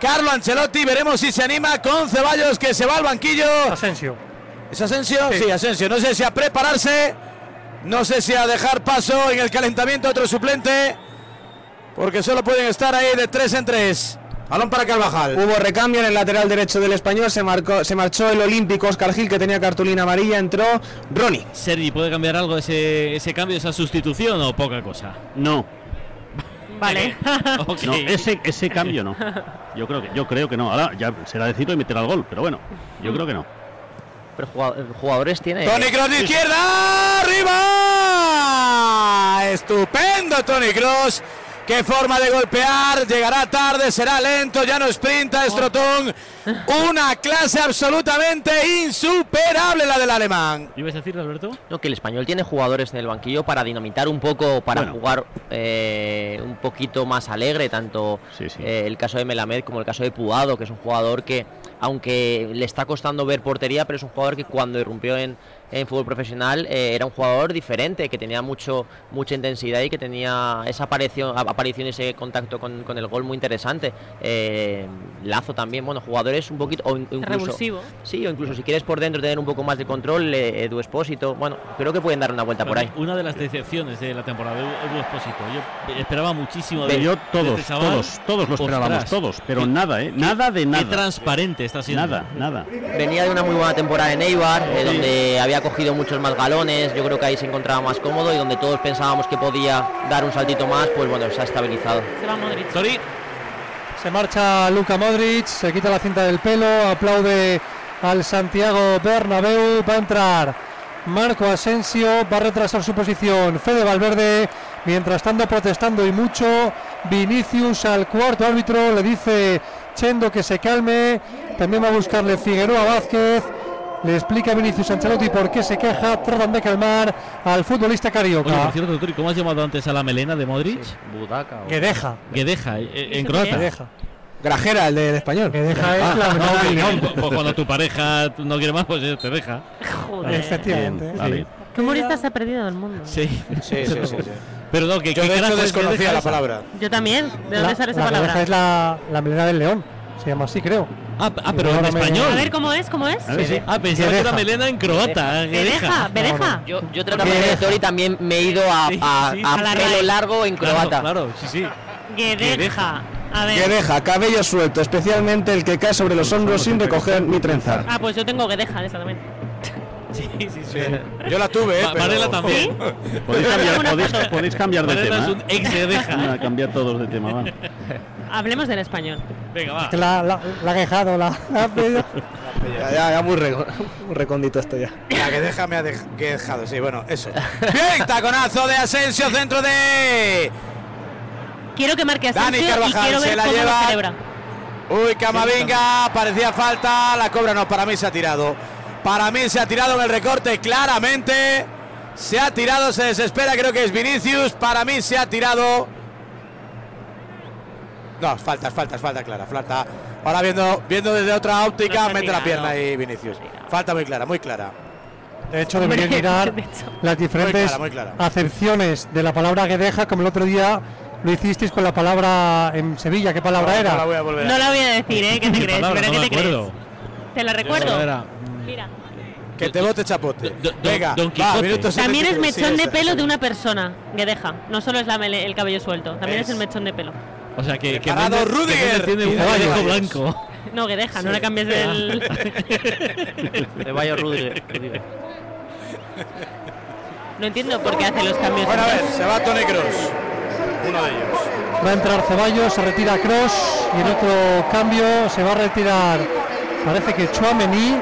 Carlo Ancelotti, veremos si se anima con Ceballos que se va al banquillo. Asensio. ¿Es Asensio? Sí. Asensio. No sé si a prepararse, no sé si a dejar paso en el calentamiento a otro suplente, porque solo pueden estar ahí de tres en tres. Balón para Carvajal. Hubo recambio en el lateral derecho del español, se, marcó, se marchó el olímpico Oscar Gil que tenía cartulina amarilla, entró Ronnie. Sergi, ¿puede cambiar algo ese, ese cambio, esa sustitución o poca cosa? No. Vale. No, ese, ese cambio no. Yo creo que, yo creo que no. Ahora ya será decirlo y meter al gol, pero bueno, yo creo que no. Pero jugado- jugadores tiene. Tony Cross de izquierda, arriba. Estupendo Tony Cross. Qué forma de golpear, llegará tarde, será lento, ya no sprinta, es trotón. Una clase absolutamente insuperable la del alemán. ¿Ibas a decir, Alberto? No, que el español tiene jugadores en el banquillo para dinamitar un poco, para Bueno. jugar eh, un poquito más alegre, tanto eh, el caso de Melamed como el caso de Puado, que es un jugador que, aunque le está costando ver portería, pero es un jugador que cuando irrumpió en, en fútbol profesional, eh, era un jugador diferente, que tenía mucho mucha intensidad y que tenía esa aparición, aparición y ese contacto con, con el gol muy interesante. Eh, Lazo también, bueno, jugadores un poquito... O in- incluso, Revulsivo. Sí, o incluso si quieres por dentro tener un poco más de control, eh, Edu Espósito, bueno, creo que pueden dar una vuelta por ahí. Una de las decepciones de la temporada de Edu Espósito. Yo esperaba muchísimo de Yo todos, este chaval. todos, todos lo esperábamos, Ostras, todos, pero qué- nada, ¿eh? Nada de nada. Qué transparente está siendo. Nada, nada. Venía de una muy buena temporada en Eibar, eh, donde había cogido muchos más galones, yo creo que ahí se encontraba más cómodo y donde todos pensábamos que podía dar un saltito más, pues bueno, se ha estabilizado. Se va Modric. Se marcha Luka Modric, se quita la cinta del pelo, aplaude al Santiago Bernabéu, va a entrar Marco Asensio, va a retrasar su posición Fede Valverde, mientras tanto protestando y mucho, Vinicius al cuarto árbitro, le dice Chendo que se calme, también va a buscarle Figueroa Vázquez, le explica a Vinicius Ancelotti por qué se queja, tratan de calmar al futbolista carioca. Oye, por cierto, Turi, ¿cómo has llamado antes a la melena de Modric? Budaca. Guedeja. Guedeja, eh, en ¿Eso croata. Guedeja. Grajera, el del español. Que deja es la Ah, melena del león. pues cuando tu pareja no quiere más, pues eh, te deja. Joder. Efectivamente. Vale. ¿Qué humorista se ha perdido del mundo? Sí. Sí, sí, sí, sí. Pero no, que Yo ¿qué de hecho desconocía la palabra. Yo también. ¿De dónde La- sale esa la palabra? es la, la melena del león, se llama así creo. Ah, ah, pero en español. A ver, ¿cómo es? ¿Cómo es? Sí, sí. Ah, pensaba que era melena en croata. eh, Bedeja, Bedeja. Yo, yo tratando de Tori también me he ido a, Sí, a, sí, a sí. A la pelo largo en croata. Claro, sí, sí. Guedeja. A ver. Que deja cabello suelto, especialmente el que cae sobre los hombros sin recoger ni trenzar. Ah, pues yo tengo Guedeja, esa también. Sí, sí, sí. Yo la tuve, ¿eh? Ma- Marela también. Podéis cambiar, podéis, podéis cambiar de Varela tema. es un ¿eh? ex guedeja. Van a cambiar todos de tema, va. Hablemos del español. Venga, va. La, la, la ha quejado, la ha pedido. Ya, ya, ya muy, muy recondito esto ya. La que deja me ha dej- que dejado, sí, bueno, eso. Bien, taconazo de Asensio, centro de Quiero que marque Dani Asensio y Carvajal quiero ver se la cómo lleva. lo celebra. Uy, Camavinga, parecía falta, la cobra no, para mí se ha tirado. Para mí se ha tirado en el recorte claramente. Se ha tirado, se desespera, creo que es Vinicius. Para mí se ha tirado. No, falta, falta, falta clara, falta. Ahora viendo, viendo desde otra óptica, No mete la pierna ahí Vinicius. Falta muy clara, muy clara. De hecho, deberían mirar las diferentes clara, muy clara. acepciones de la palabra guedeja, como el otro día lo hicisteis con la palabra en Sevilla. ¿Qué palabra No, era? no la voy a volver a- No la voy a decir, ¿eh? ¿Qué te crees? Palabra, ¿Pero no qué te crees? ¿Te la recuerdo? Mira. Que te bote chapote. Don- Venga, Don va, Quijote. minuto También es 73, sí, mechón de pelo esa. de una persona, Guedeja. No solo es la mele- el cabello suelto, también es, Es. el mechón de pelo. O sea, que, que que Rudiger. Tiene un guedejo blanco. No, Guedeja, no le cambies el... De Bayo Rudiger. Rudiger. No entiendo por qué hace los cambios. Bueno, a ver, se va Tony Cross. Uno de ellos. Va a entrar Ceballos, se retira Cross y en otro cambio se va a retirar, parece que Chouameni.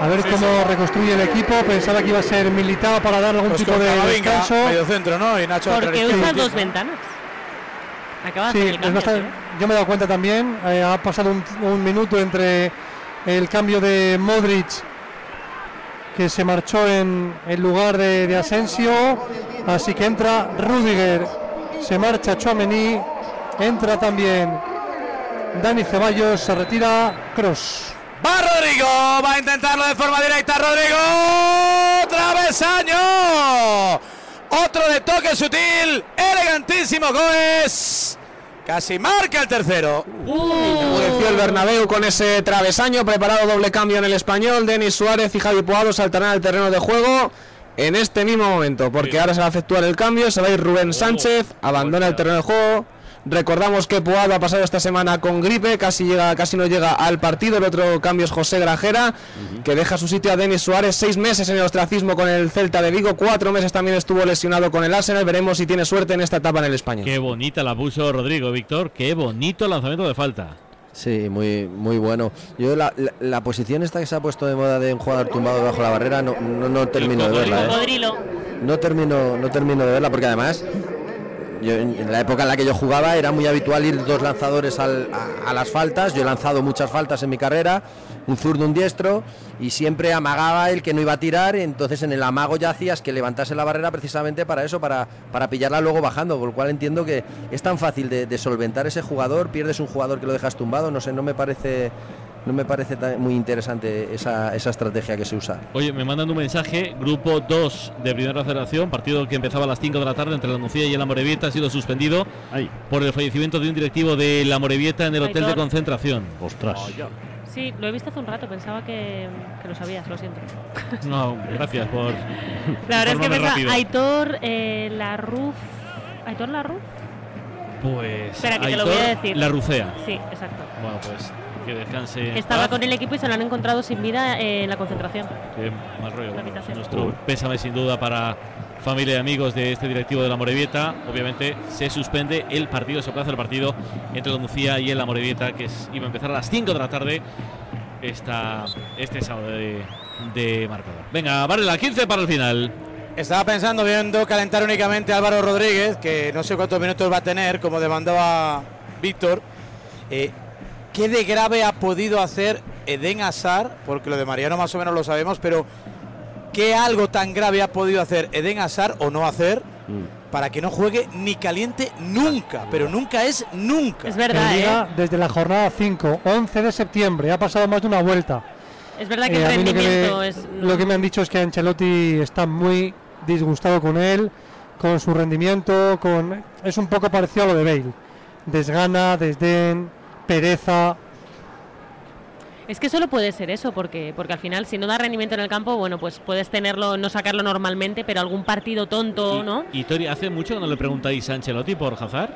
A ver cómo reconstruye el equipo. Pensaba que iba a ser militado para darle algún Pues tipo de Camavinga, descanso. medio centro, ¿no? Y Nacho Porque usa izquierdo. dos ventanas. Acaba de Sí, hacer el es cambio, bastante- tío. yo me he dado cuenta también. eh, ha pasado un, un minuto entre el cambio de Modric, que se marchó en el lugar de, de Asensio. Así que entra Rudiger, se marcha Chouameni, entra también Dani Ceballos, se retira Cross. Va Rodrigo, va a intentarlo de forma directa. Rodrigo, travesaño. Otro de toque sutil, elegantísimo Goes. Casi marca el tercero. Enmudeció el Bernabéu con ese travesaño, preparado doble cambio en el español. Denis Suárez y Javi Puado saltarán al terreno de juego en este mismo momento, porque ahora se va a efectuar el cambio. Se va a ir Rubén Sánchez, abandona el terreno de juego. Recordamos que Puado ha pasado esta semana con gripe, casi llega, casi no llega al partido. El otro cambio es José Grajera, que deja su sitio a Denis Suárez. Seis meses en el ostracismo con el Celta de Vigo, cuatro meses también estuvo lesionado con el Arsenal. Veremos si tiene suerte en esta etapa en el español. Qué bonita la puso Rodrigo, Víctor. Qué bonito lanzamiento de falta. Sí, muy, muy bueno. Yo la, la- la posición esta que se ha puesto de moda de un jugador tumbado debajo de la barrera no, no, no termino de verla. ¿eh? No termino, no termino de verla porque además yo, en la época en la que yo jugaba era muy habitual ir dos lanzadores a, las faltas. Yo he lanzado muchas faltas en mi carrera, un zurdo, un diestro, y siempre amagaba el que no iba a tirar. Entonces en el amago ya hacías que levantase la barrera precisamente para eso, para, para pillarla luego bajando. Con lo cual entiendo que es tan fácil de solventar ese jugador. Pierdes un jugador que lo dejas tumbado. No sé, no me parece no me parece tan- muy interesante esa, esa estrategia que se usa. Oye, me mandan un mensaje, grupo 2 de Primera Federación, partido que empezaba a las 5 de la tarde entre la Nucía y el Amorebieta, ha sido suspendido por el fallecimiento de un directivo de la Amorebieta en el hotel de concentración. Ostras. Sí, lo he visto hace un rato, pensaba que, que lo sabías, lo siento. No, gracias por. La verdad es que pensaba. Aitor eh, Larruf. ¿Aitor Larruf? Pues. Espera, que te lo voy a decir. La Rucea. Sí, exacto. Bueno, pues que descanse. Estaba con el equipo y se lo han encontrado sin vida eh, en la concentración. Qué mal rollo. La Bueno, habitación. nuestro pésame sin duda para familia y amigos de este directivo de la Morevieta. Obviamente se suspende el partido, se aplaza el partido entre la y el la Morevieta, que es- iba a empezar a las 5 de la tarde esta, este sábado de, de marcador. Venga, vale la 15 para el final. Estaba pensando, viendo calentar únicamente a Álvaro Rodríguez, que no sé cuántos minutos va a tener, como demandaba Víctor. Eh, ¿Qué de grave ha podido hacer Eden Hazard? Porque lo de Mariano más o menos lo sabemos, pero ¿qué algo tan grave ha podido hacer Eden Hazard o no hacer para que no juegue ni caliente nunca? Pero nunca es nunca. Es Que llega desde la jornada 5, 11 de septiembre, ha pasado más de una vuelta. Es verdad que Eh, el a mí lo que me- rendimiento es. Lo que me han dicho es que Ancelotti está muy disgustado con él, con su rendimiento, con es un poco parecido a lo de Bale. Desgana, desdén, pereza. Es que solo puede ser eso, porque, porque al final, si no da rendimiento en el campo, bueno, pues puedes tenerlo, no sacarlo normalmente, pero algún partido tonto, ¿no? Y Tori, ¿hace mucho que no le preguntáis a Ancelotti por Hazard?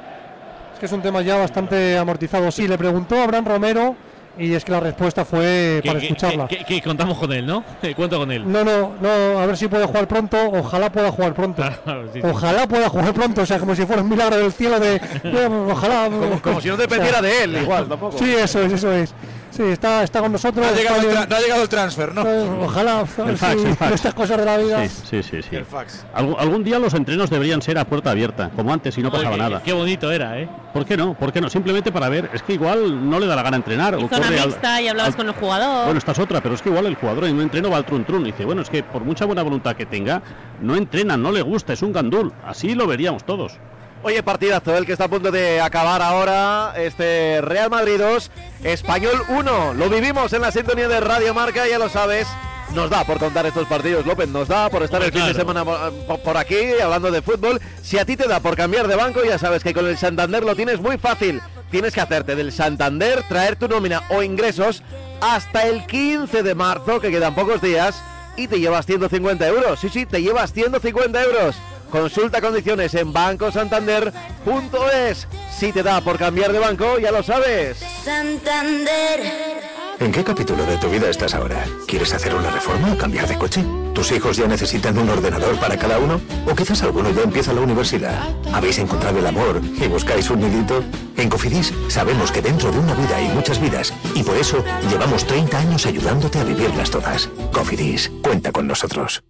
Es que es un tema ya bastante amortizado. Sí, le preguntó a Abraham Romero y es que la respuesta fue para escucharla. que- contamos con él, ¿no? Eh, Cuento con él. No, no, no, a ver si puede jugar pronto. Ojalá pueda jugar pronto. sí, sí. Ojalá pueda jugar pronto, o sea, como si fuera un milagro del cielo de. ojalá. Como- como si no dependiera de él, igual, tampoco. Sí, eso es, eso es. Sí, está, está con nosotros. No ha llegado el bien. tra- no ha llegado el transfer, ¿no? Eh, Ojalá, El fax, sí, el fax. estas cosas de la vida. Sí, sí, sí. sí. El fax. Algún, algún día los entrenos deberían ser a puerta abierta, como antes, y no pasaba Oye, nada. Qué bonito era, ¿eh? ¿Por qué no? ¿Por qué no? Simplemente para ver, es que igual no le da la gana entrenar. o Y zona corre al- y hablabas al- con el jugador. Bueno, esta es otra, pero es que igual el jugador en un entreno va al trun trun y dice, bueno, es que por mucha buena voluntad que tenga, no entrena, no le gusta, es un gandul. Así lo veríamos todos. Oye, partidazo, el que está a punto de acabar ahora, este Real Madrid 2, Español 1. Lo vivimos en la sintonía de Radio Marca, ya lo sabes. Nos da por contar estos partidos, López, nos da por estar el fin de semana por, por aquí hablando de fútbol. Si a ti te da por cambiar de banco, ya sabes que con el Santander lo tienes muy fácil. Tienes que hacerte del Santander, traer tu nómina o ingresos hasta el 15 de marzo, que quedan pocos días, y te llevas 150 euros. Sí, sí, te llevas 150 euros. Consulta condiciones en bancosantander.es. Si te da por cambiar de banco, ya lo sabes. Santander. ¿En qué capítulo de tu vida estás ahora? ¿Quieres hacer una reforma o cambiar de coche? ¿Tus hijos ya necesitan un ordenador para cada uno? ¿O quizás alguno ya empieza la universidad? ¿Habéis encontrado el amor y buscáis un nidito? En Cofidis sabemos que dentro de una vida hay muchas vidas y por eso llevamos 30 años ayudándote a vivirlas todas. Cofidis, cuenta con nosotros.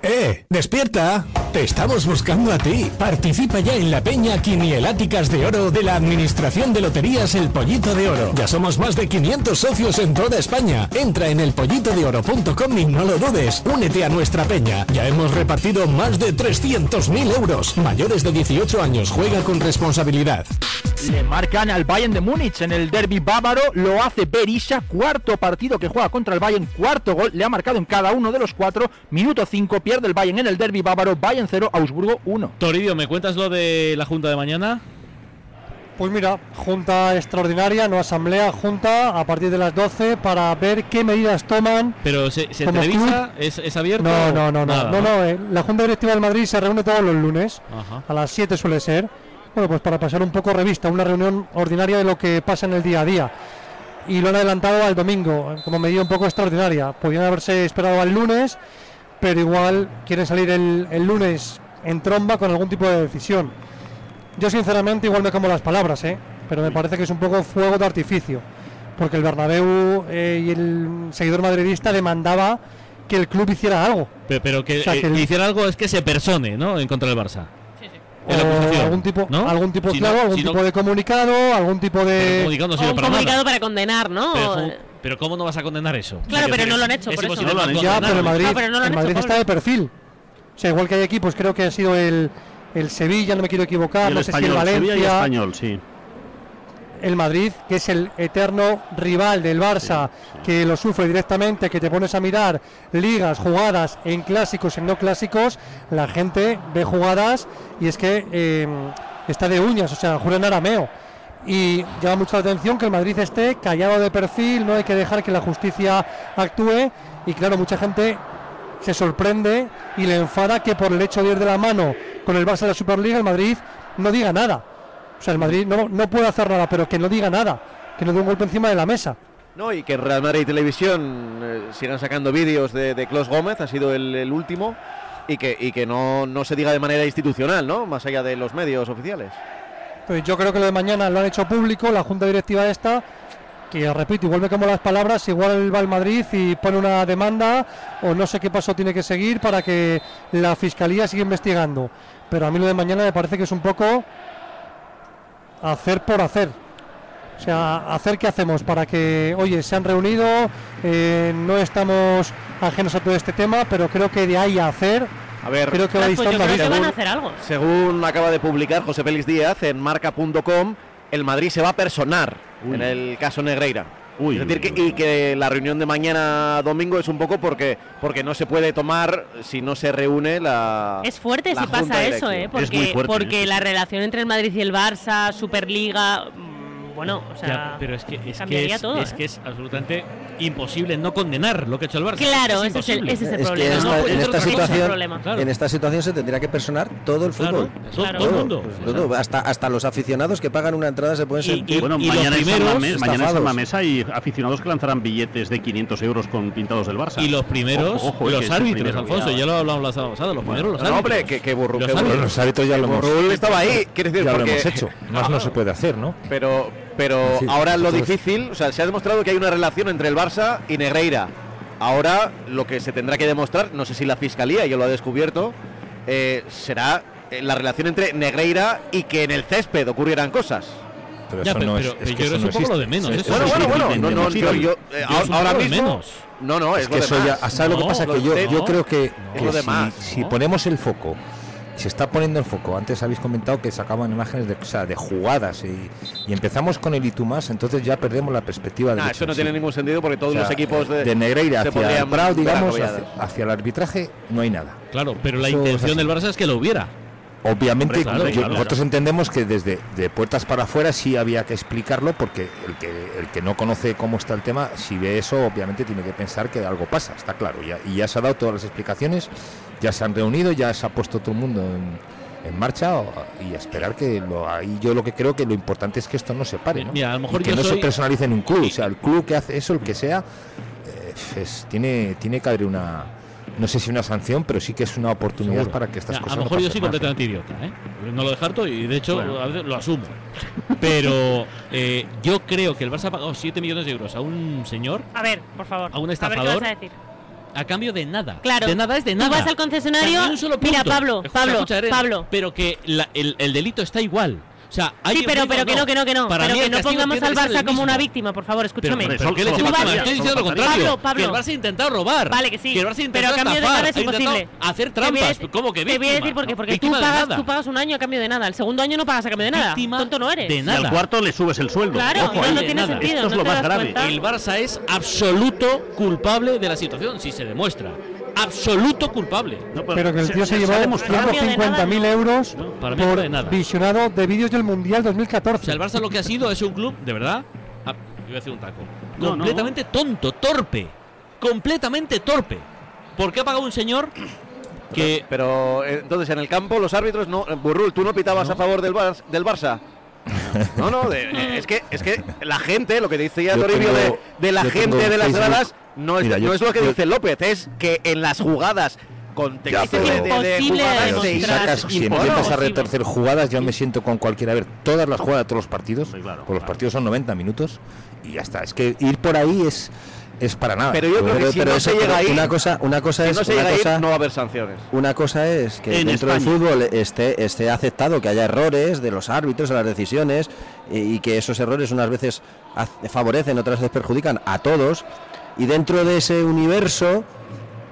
¡Eh! ¡Despierta! Te estamos buscando a ti. Participa ya en la peña Quinieláticas de Oro de la Administración de Loterías El Pollito de Oro. Ya somos más de 500 socios en toda España. Entra en elpollitodeoro.com y no lo dudes. Únete a nuestra peña. Ya hemos repartido más de 300.000 euros. Mayores de 18 años. Juega con responsabilidad. Le marcan al Bayern de Múnich en el derby bávaro, lo hace Berisha, cuarto partido que juega contra el Bayern, cuarto gol, le ha marcado en cada uno de los cuatro, minuto 5, pierde el Bayern en el derby bávaro, Bayern 0, Augsburgo 1. Toribio, ¿me cuentas lo de la junta de mañana? Pues mira, junta extraordinaria, no asamblea, junta a partir de las 12 para ver qué medidas toman. ¿Pero se, se televisa? ¿Es, es abierto? No, no, no, no, Nada, no, no, eh, La Junta Directiva del Madrid se reúne todos los lunes, Ajá. a las 7 suele ser. Bueno, pues para pasar un poco revista, una reunión ordinaria de lo que pasa en el día a día. Y lo han adelantado al domingo, como medida un poco extraordinaria. Podrían haberse esperado al lunes, pero igual quieren salir el, el lunes en tromba con algún tipo de decisión. Yo sinceramente igual me como las palabras, ¿eh? pero me parece que es un poco fuego de artificio, porque el Bernabéu eh, y el seguidor madridista demandaba que el club hiciera algo. Pero, pero que, O sea, eh, que el- hiciera algo es que se persone, ¿no? En contra del Barça. O algún tipo, ¿no? algún tipo, Si no- claro, algún si no- tipo de comunicado, algún tipo de. comunicado no O un para comunicado nada. para condenar, ¿no? Pero, ¿cómo- pero ¿cómo no vas a condenar eso? Claro, pero no lo han hecho, es por eso. imposible No lo han hecho. Ya, pero el Madrid, pero no lo han el hecho, Madrid pobre. está de perfil. O sea, igual que hay equipos, creo que ha sido el, el Sevilla, no me quiero equivocar, el no sé si el español, Sevilla y Valencia. español, sí. el Madrid, que es el eterno rival del Barça, que lo sufre directamente, que te pones a mirar ligas, jugadas en clásicos, en no clásicos, la gente ve jugadas y es que eh, está de uñas, o sea, jura en arameo. Y llama mucho la atención que el Madrid esté callado de perfil, no hay que dejar que la justicia actúe. Y claro, mucha gente se sorprende y le enfada que por el hecho de ir de la mano con el Barça de la Superliga, el Madrid no diga nada. O sea, el Madrid no, no puede hacer nada, pero que no diga nada, que no dé un golpe encima de la mesa. No, y que Real Madrid Televisión eh, sigan sacando vídeos de, de Klaus Gómez, ha sido el, el último, y que, y que no, no se diga de manera institucional, ¿no? Más allá de los medios oficiales. Pues yo creo que lo de mañana lo han hecho público, la junta directiva esta, que repito, igual me como las palabras, igual va al Madrid y pone una demanda o no sé qué paso tiene que seguir para que la fiscalía siga investigando. Pero a mí lo de mañana me parece que es un poco hacer por hacer. O sea, hacer qué hacemos para que, oye, se han reunido, eh, no estamos ajenos a todo este tema, pero creo que de ahí a hacer, A ver, creo que va a Pues yo distar creo la que van a vida. hacer algo. Según acaba de publicar José Félix Díaz en marca.com, el Madrid se va a personar en el caso Negreira. es decir, que, y que la reunión de mañana domingo es un poco porque, porque no se puede tomar si no se reúne la. Es fuerte la si junta pasa eso. ¿eh? Porque, porque la relación entre el Madrid y el Barça, Superliga, bueno, o sea, Ya, pero es que es, que cambiaría es, todo. es ¿eh? que es absolutamente imposible no condenar lo que ha hecho el Barça. Claro, es ese es el- ese es Es problema. esta- No, en esta es el situación, problema. en esta situación se tendría que personar todo el fútbol. Claro, todo el mundo. Pues todo, hasta, hasta los aficionados que pagan una entrada se pueden sentir bueno, mañana, en San Mamés, mañana San estafados. Mamés hay aficionados que lanzarán billetes de 500 euros con pintados del Barça. Y los primeros, Ojo, ojo, eh, los es árbitros, primero, Alfonso, ya lo hablamos la semana pasada, los primeros, los no, árbitros. hombre, que, que burro, Los árbitros. Los ya lo hemos. Burrul estaba ahí, quiere decir, Ya lo hemos hecho. Más no se puede hacer, ¿no? Pero, pero ahora lo difícil, o sea, se ha demostrado que hay una relación entre el Barça y Negreira. Ahora lo que se tendrá que demostrar, no sé si la fiscalía ya lo ha descubierto, eh, será eh, la relación entre Negreira y que en el césped ocurrieran cosas. Pero Ya, eso pero- no es. pero es yo que eso que no es un poco lo de menos, Eso Bueno, bueno, bueno, no, no, yo, eh, ahora, de mismo. menos. No, no, es, Es que lo eso demás. ya. ¿Sabes lo que pasa? lo Que yo, de- yo creo que, es que lo si, demás, si ¿no? ponemos el foco, se está poniendo el foco. Antes habéis comentado que sacaban imágenes de, o sea, de jugadas y, y empezamos con el Itumás, entonces ya perdemos la perspectiva Nah, hecho eso no en tiene ningún sentido porque todos O sea, los equipos de, de Negreira se hacia el digamos, hacia, hacia el arbitraje, no hay nada. Claro, pero la Eso intención del Barça es que lo hubiera. Obviamente, Hombre, claro, yo- claro, nosotros claro. entendemos que desde de puertas para afuera sí había que explicarlo, porque el que, el que no conoce cómo está el tema, si ve eso, obviamente tiene que pensar que algo pasa, está claro. Ya, y ya se ha dado todas las explicaciones, ya se han reunido, ya se ha puesto todo el mundo en, en marcha o- y a esperar que lo, ahí yo lo que creo que lo importante es que esto no se pare, ¿no? Mira, a lo mejor Y que yo no soy- se personalice en un club, o sea, el club que hace eso, el que sea, eh, es- tiene, tiene que haber una, no sé si una sanción, pero sí que es una oportunidad Seguro. para que estas Mira, cosas a lo no mejor yo pasen soy más. completamente idiota, ¿eh? No lo descarto y de hecho Bueno. a veces lo asumo. Pero eh, yo creo que el Barça ha pagado 7 millones de euros a un señor, A ver, por favor. a un A ver qué estafador, vas a decir. a cambio de nada. Claro. De nada es de Tú nada. vas al concesionario, mira. Pablo, Escucha, Pablo, escucha, Pablo. Pero que la- el, el delito está igual. O sea, hay Sí, pero, pero que no, que no, que no. Para pero que no pongamos al Barça como una víctima, por favor, Pero, escúchame. pero, ¿por qué le víctima? Estoy diciendo lo contrario. Pablo, Pablo. Que el Barça ha intentado robar. Vale, que sí. Que el Barça ha pero intentado a cambio de nada es imposible. hacer trampas. ¿Cómo que Te voy a víctima? decir por qué. Porque tú víctima pagas, tú pagas un año a cambio de nada. El segundo año no pagas a cambio de nada. Tonto no eres. de nada. Y al cuarto le subes el sueldo. Claro, Ojo no, no tiene nada. sentido. Esto es lo más grave. El Barça es absoluto culpable de la situación, si se demuestra. Absoluto culpable. Pero que el tío se, llevó 150.000 euros para mí no por de nada. visionado de vídeos del Mundial O 2014. sea, el Barça lo que ha sido es un club, de verdad, ah, iba a decir un taco, No, completamente tonto, torpe, completamente torpe. Porque ha pagado un señor que Pero eh, entonces en el campo los árbitros no. eh, Burrul, ¿tú no pitabas a favor del, Bar- del Barça? No, no, de- eh, es, que, es que la gente, lo que dice ya Yo Toribio de, de la yo gente de las gradas, no es, Mira, yo- no es lo que yo- dice López, es que en las jugadas con Ya, texto pero- de, de- de jugadas sacas, si empiezas a retorcer jugadas, yo me siento con cualquiera. A ver, todas las jugadas de todos los partidos, Sí, claro, pues los claro. partidos son 90 minutos y ya está. Es que ir por ahí es, es para nada. Pero yo creo que si no se llega ahí, una cosa, una cosa si es no se una llega cosa, ahí, no va a haber sanciones. Una cosa es que En dentro del fútbol esté, esté aceptado que haya errores de los árbitros, de las decisiones, y, y que esos errores unas veces favorecen, otras veces perjudican a todos. Y dentro de ese universo,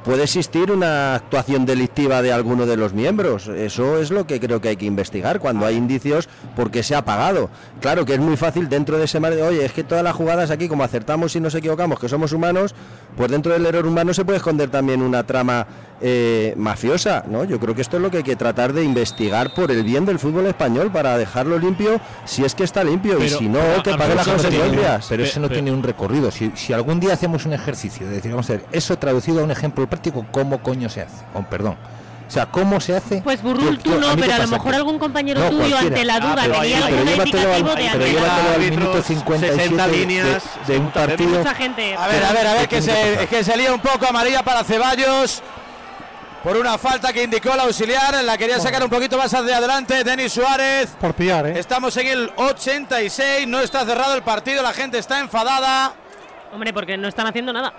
puede existir una actuación delictiva de alguno de los miembros. Eso es lo que creo que hay que investigar cuando hay indicios porque se ha pagado. Claro que es muy fácil dentro de ese mar de, oye, es que todas las jugadas aquí, como acertamos y nos equivocamos, que somos humanos, pues dentro del error humano se puede esconder también una trama eh, mafiosa, ¿no? Yo creo que esto es lo que hay que tratar de investigar por el bien del fútbol español para dejarlo limpio si es que está limpio y si no, pero- que pague pero las eso no tiene- consecuencias. Pero eso no tiene un recorrido. Si, si algún día hacemos un ejercicio de decir, vamos a ver, eso traducido a un ejemplo práctico, ¿cómo coño se hace? Con perdón. O sea, ¿cómo se hace? Pues Burrul, tú no, pero a lo mejor algún compañero No, tuyo cualquiera. ante la Ah, duda pero- tenía algún llévatelo al- indicativo de pero ante llévatelo al minuto 57 60 de- de- líneas, de, un partido. Mucha gente. A ver, a ver, a ver, que se, es que se lía un poco amarilla para Ceballos. Por una falta que indicó el auxiliar, la quería sacar un poquito más hacia adelante Denis Suárez. Por pillar, ¿eh? Estamos en el 86, no está cerrado el partido, la gente está enfadada. Hombre, porque no están haciendo nada.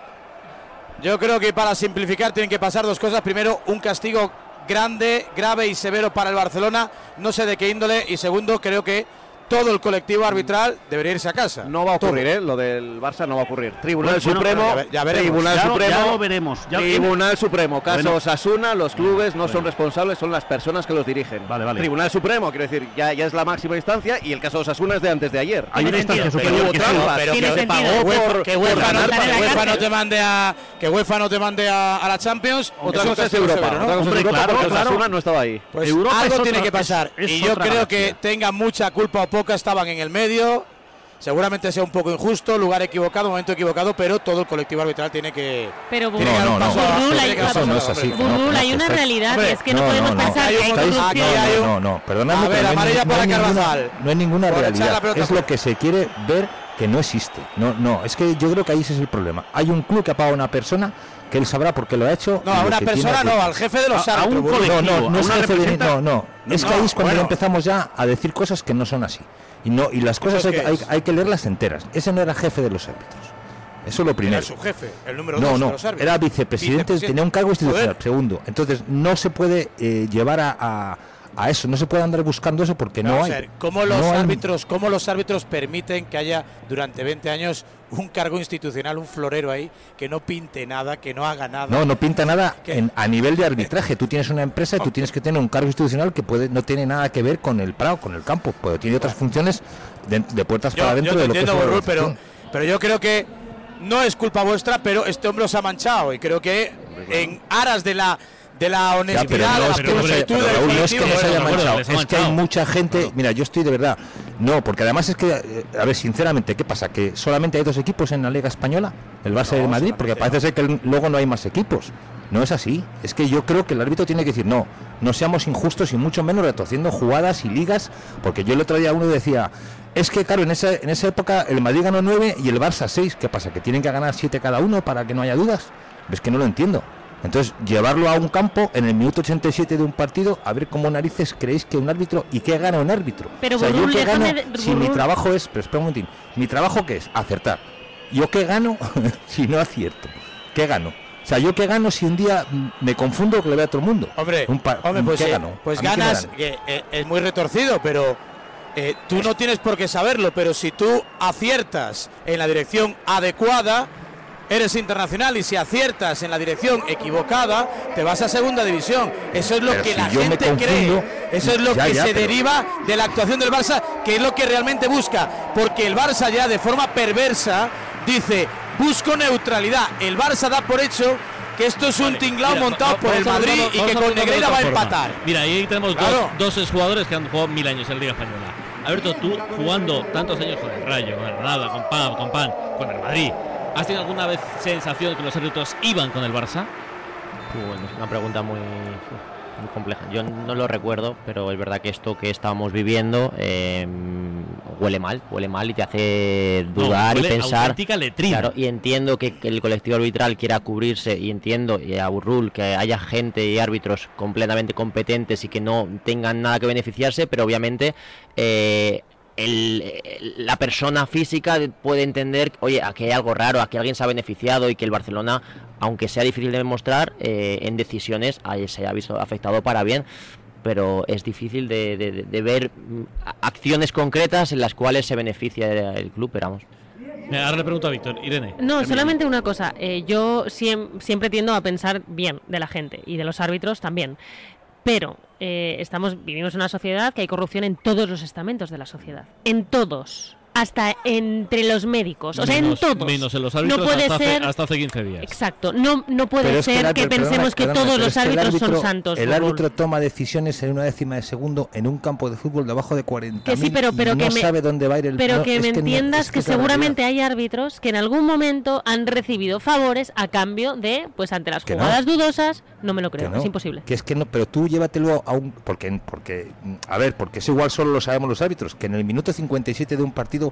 Yo creo que para simplificar tienen que pasar dos cosas. Primero, un castigo grande, grave y severo para el Barcelona, no sé de qué índole. Y segundo, creo que todo el colectivo arbitral debería irse a casa. No va a ocurrir, ¿eh? Lo del Barça no va a ocurrir. Tribunal Bueno, Supremo, ya ve- ya veremos. Tribunal Ya lo- Supremo, ya lo veremos. Ya- Tribunal Supremo, caso Bueno. Osasuna, los clubes no son responsables, son las personas que los dirigen. Vale, vale. Tribunal Supremo, quiero decir, ya, ya es la máxima instancia y el caso Osasuna es de antes de ayer. Hay una instancia superior que trampas, pero que pagó UEFA, por, que UEFA no, ganar que partidos. UEFA no te mande a que UEFA no te mande a, a la Champions. Otra Eso cosa es es Europa, ¿no? otra cosa es Hombre, Europa claro, porque claro. Osasuna no estaba ahí. Pues Europa algo es tiene que pasar. es- es y yo creo que tengan mucha culpa o poca, estaban en el medio. Seguramente sea un poco injusto, lugar equivocado, momento equivocado, pero todo el colectivo arbitral tiene que. Pero dar no, no, no. Burrul, Eso no es así. Burrul, no, hay una realidad, Hombre, es que no, no, podemos no, no. pensar que hay. Aquí hay un- no, no, no, perdonadme, A ver, pero no hay- amarilla para ninguna- Carvajal. No hay ninguna realidad. Es lo que se quiere ver que no existe. No, no, es que yo creo que ahí ese es el problema. Hay un club que ha pagado a una persona que él sabrá por qué lo ha hecho. No, a una persona que- no, al jefe de los A- a árbitros. un Burrul. No, colectivo, no, no a es jefe de- no, no. Es que No, ahí es cuando bueno. empezamos ya a decir cosas que no son así. Y no y las cosas ¿Eso hay, que- hay, es? hay que leerlas enteras. Ese no era jefe de los árbitros. Eso es lo Era primero. su jefe, el número No, dos no, de los árbitros. era vicepresidente, tenía un cargo institucional. Joder. Segundo, entonces no se puede eh, llevar a, a- a eso, no se puede andar buscando eso porque no hay. a ver, ¿cómo los no hay- árbitros, cómo los árbitros permiten que haya durante 20 años un cargo institucional, un florero ahí que no pinte nada, que no haga nada? No, no pinta nada a nivel de arbitraje. Tú tienes una empresa y tú tienes que tener un cargo institucional que puede no tiene nada que ver con el Prado, con el campo, pero tiene otras funciones de, de puertas Yo, para te de lo que es entiendo, la Borrul, pero, pero yo creo que no es culpa vuestra, pero este hombre os ha manchado y creo que en aras de la de la Ya, honestidad, de la pero Raúl, no es que colectivo, no se haya manchado, es que hay mucha gente. Mira, yo estoy de verdad. No, porque además es que, eh, a ver, sinceramente, ¿qué pasa? ¿Que solamente hay dos equipos en la Liga Española? ¿El Barça y el Madrid? Porque parece ser que luego no hay más equipos. No es así. Es que yo creo que el árbitro tiene que decir, no, no seamos injustos y mucho menos retorciendo jugadas y ligas. Porque yo el otro día uno decía, es que claro, en esa, en esa época el Madrid ganó nueve y el Barça seis. ¿Qué pasa? ¿Que tienen que ganar siete cada uno para que no haya dudas? Es que no lo entiendo. Entonces, llevarlo a un campo en el minuto 87 de un partido, a ver cómo narices creéis que un árbitro y qué gana un árbitro. Pero, o sea, yo qué gano de- si mi trabajo es, pero espera un momentín, mi trabajo qué es acertar. Yo qué gano si no acierto. ¿Qué gano? O sea, yo qué gano si un día me confundo que le vea a todo el mundo. Hombre, Un hombre, pues, ¿qué eh, gano? pues ¿A mí qué me ganas, gana? que, eh, es muy retorcido, pero eh, tú no tienes por qué saberlo, pero si tú aciertas en la dirección adecuada, eres internacional y si aciertas en la dirección equivocada, te vas a segunda división. Eso es lo Pero que si la gente confundo, cree. Eso es lo ya, que ya, se pero- deriva de la actuación del Barça, que es lo que realmente busca. Porque el Barça ya de forma perversa dice, busco neutralidad. El Barça da por hecho que esto es un tinglao Mira, montado por el a Madrid y que con Negreira va a empatar. Mira, ahí tenemos Claro. dos, dos exjugadores que han jugado mil años en la Liga Española. Alberto, tú jugando tantos años con el Rayo, con el Granada, con PAN, con PAN, con el Madrid, ¿has tenido alguna vez sensación de que los árbitros iban con el Barça? Bueno, es una pregunta muy, muy compleja. Yo no lo recuerdo, pero es verdad que esto que estábamos viviendo eh, huele mal, huele mal y te hace dudar y pensar. auténtica letrina. Claro, y entiendo que, el colectivo arbitral quiera cubrirse y entiendo y a Burrul que haya gente y árbitros completamente competentes y que no tengan nada que beneficiarse, pero obviamente eh, el- el- la persona física puede entender, oye, aquí hay algo raro, aquí alguien se ha beneficiado y que el Barcelona, aunque sea difícil de demostrar, eh, en decisiones ahí se ha visto afectado para bien. Pero es difícil de, de- de ver mm, acciones concretas en las cuales se beneficia el club, pero vamos. Ahora le pregunto a Víctor. Irene. No, solamente una cosa. eh, yo siem- siempre tiendo a pensar bien de la gente y de los árbitros también. Pero eh, estamos, vivimos en una sociedad que hay corrupción en todos los estamentos de la sociedad. En todos. Hasta entre los médicos. O sea, Menos- en todos. Menos en los árbitros no puede hasta, ser. hace, hasta hace 15 días. Exacto. No, no puede Pero ser que, árbitro- perdona, pensemos que todos los que árbitros árbitro- son santos. El Fútbol. árbitro toma decisiones en una décima de segundo en un campo de fútbol debajo de 40 Que sí, pero, pero que me, sabe dónde va a ir el pero no, que me no- entiendas es que, realidad. seguramente hay árbitros que en algún momento han recibido favores a cambio de, pues ante las Que no. jugadas dudosas, no me lo Que creo, no, es imposible. Que es que no, pero tú llévatelo a un. Porque, porque, a ver, porque es igual solo lo sabemos los árbitros, que en el minuto 57 de un partido,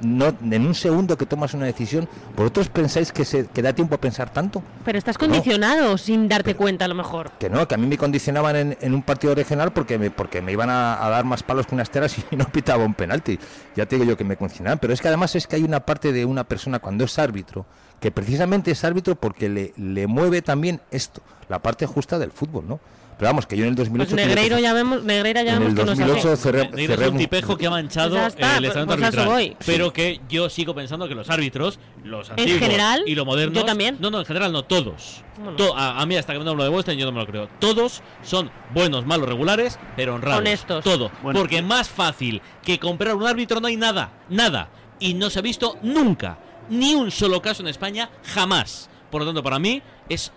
no, en un segundo que tomas una decisión, ¿vosotros pensáis que, se, que da tiempo a pensar tanto? Pero estás no. condicionado sin darte cuenta a lo mejor. Que no, que a mí me condicionaban en, en un partido regional porque me, porque me iban a, a dar más palos que unas teras y no pitaba un penalti. Ya te digo yo que me condicionaban. Pero es que además es que hay una parte de una persona cuando es árbitro, que precisamente es árbitro porque le, le mueve también esto, la parte justa del fútbol, ¿no? Pero vamos, que yo en el 2008... Pues Negreiro ya vemos, Negreira ya En vemos el que no 2008 sabe. cerré- Negreira es cerré un tipejo que ha manchado Pues está, el pues- estamento pues eso arbitral. voy. Pero que yo sigo pensando que los árbitros, los antiguos general? y los modernos. Yo también. No, no, en general no, todos. Bueno. To- a, a mí, hasta que no hablo de Western, yo no me lo creo. Todos son buenos, malos, regulares, pero honrados. Honestos. Todo. Bueno. Porque más fácil que comprar un árbitro no hay nada. Nada. Y no se ha visto nunca. Ni un solo caso en España, jamás. Por lo tanto, para mí es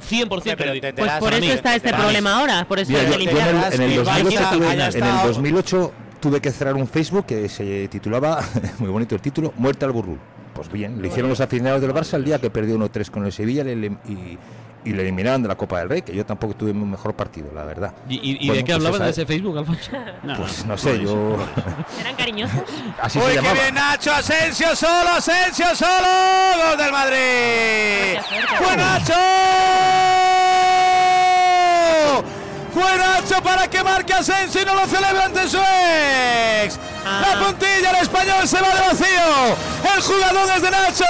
100% pero perdido. te Pues por eso está este problema ahora, por eso en el- limpiar. en el Y 2008 Valencia tuve- haya en el estado- 2008 tuve que cerrar un Facebook que se titulaba, muy bonito el título, Muerte al Burrul. Pues bien, lo hicieron los aficionados del Barça el día que perdió 1-3 con el Sevilla le- le- y, y le eliminaron de la Copa del Rey, que yo tampoco tuve mi mejor partido, la verdad. ¿Y, y- y Bueno, de qué pues hablaban de ese Facebook, Alfonso? Pues no sé, yo... Eran cariñosos. Así Uy, se qué llamaba. bien Nacho, Asensio solo, Asensio solo, gol del Madrid. ¡Fue Nacho! ¡Fue Nacho para que marque Asensio y no lo celebre ante su ex! La puntilla, el español se va de vacío. El jugador es de Nacho.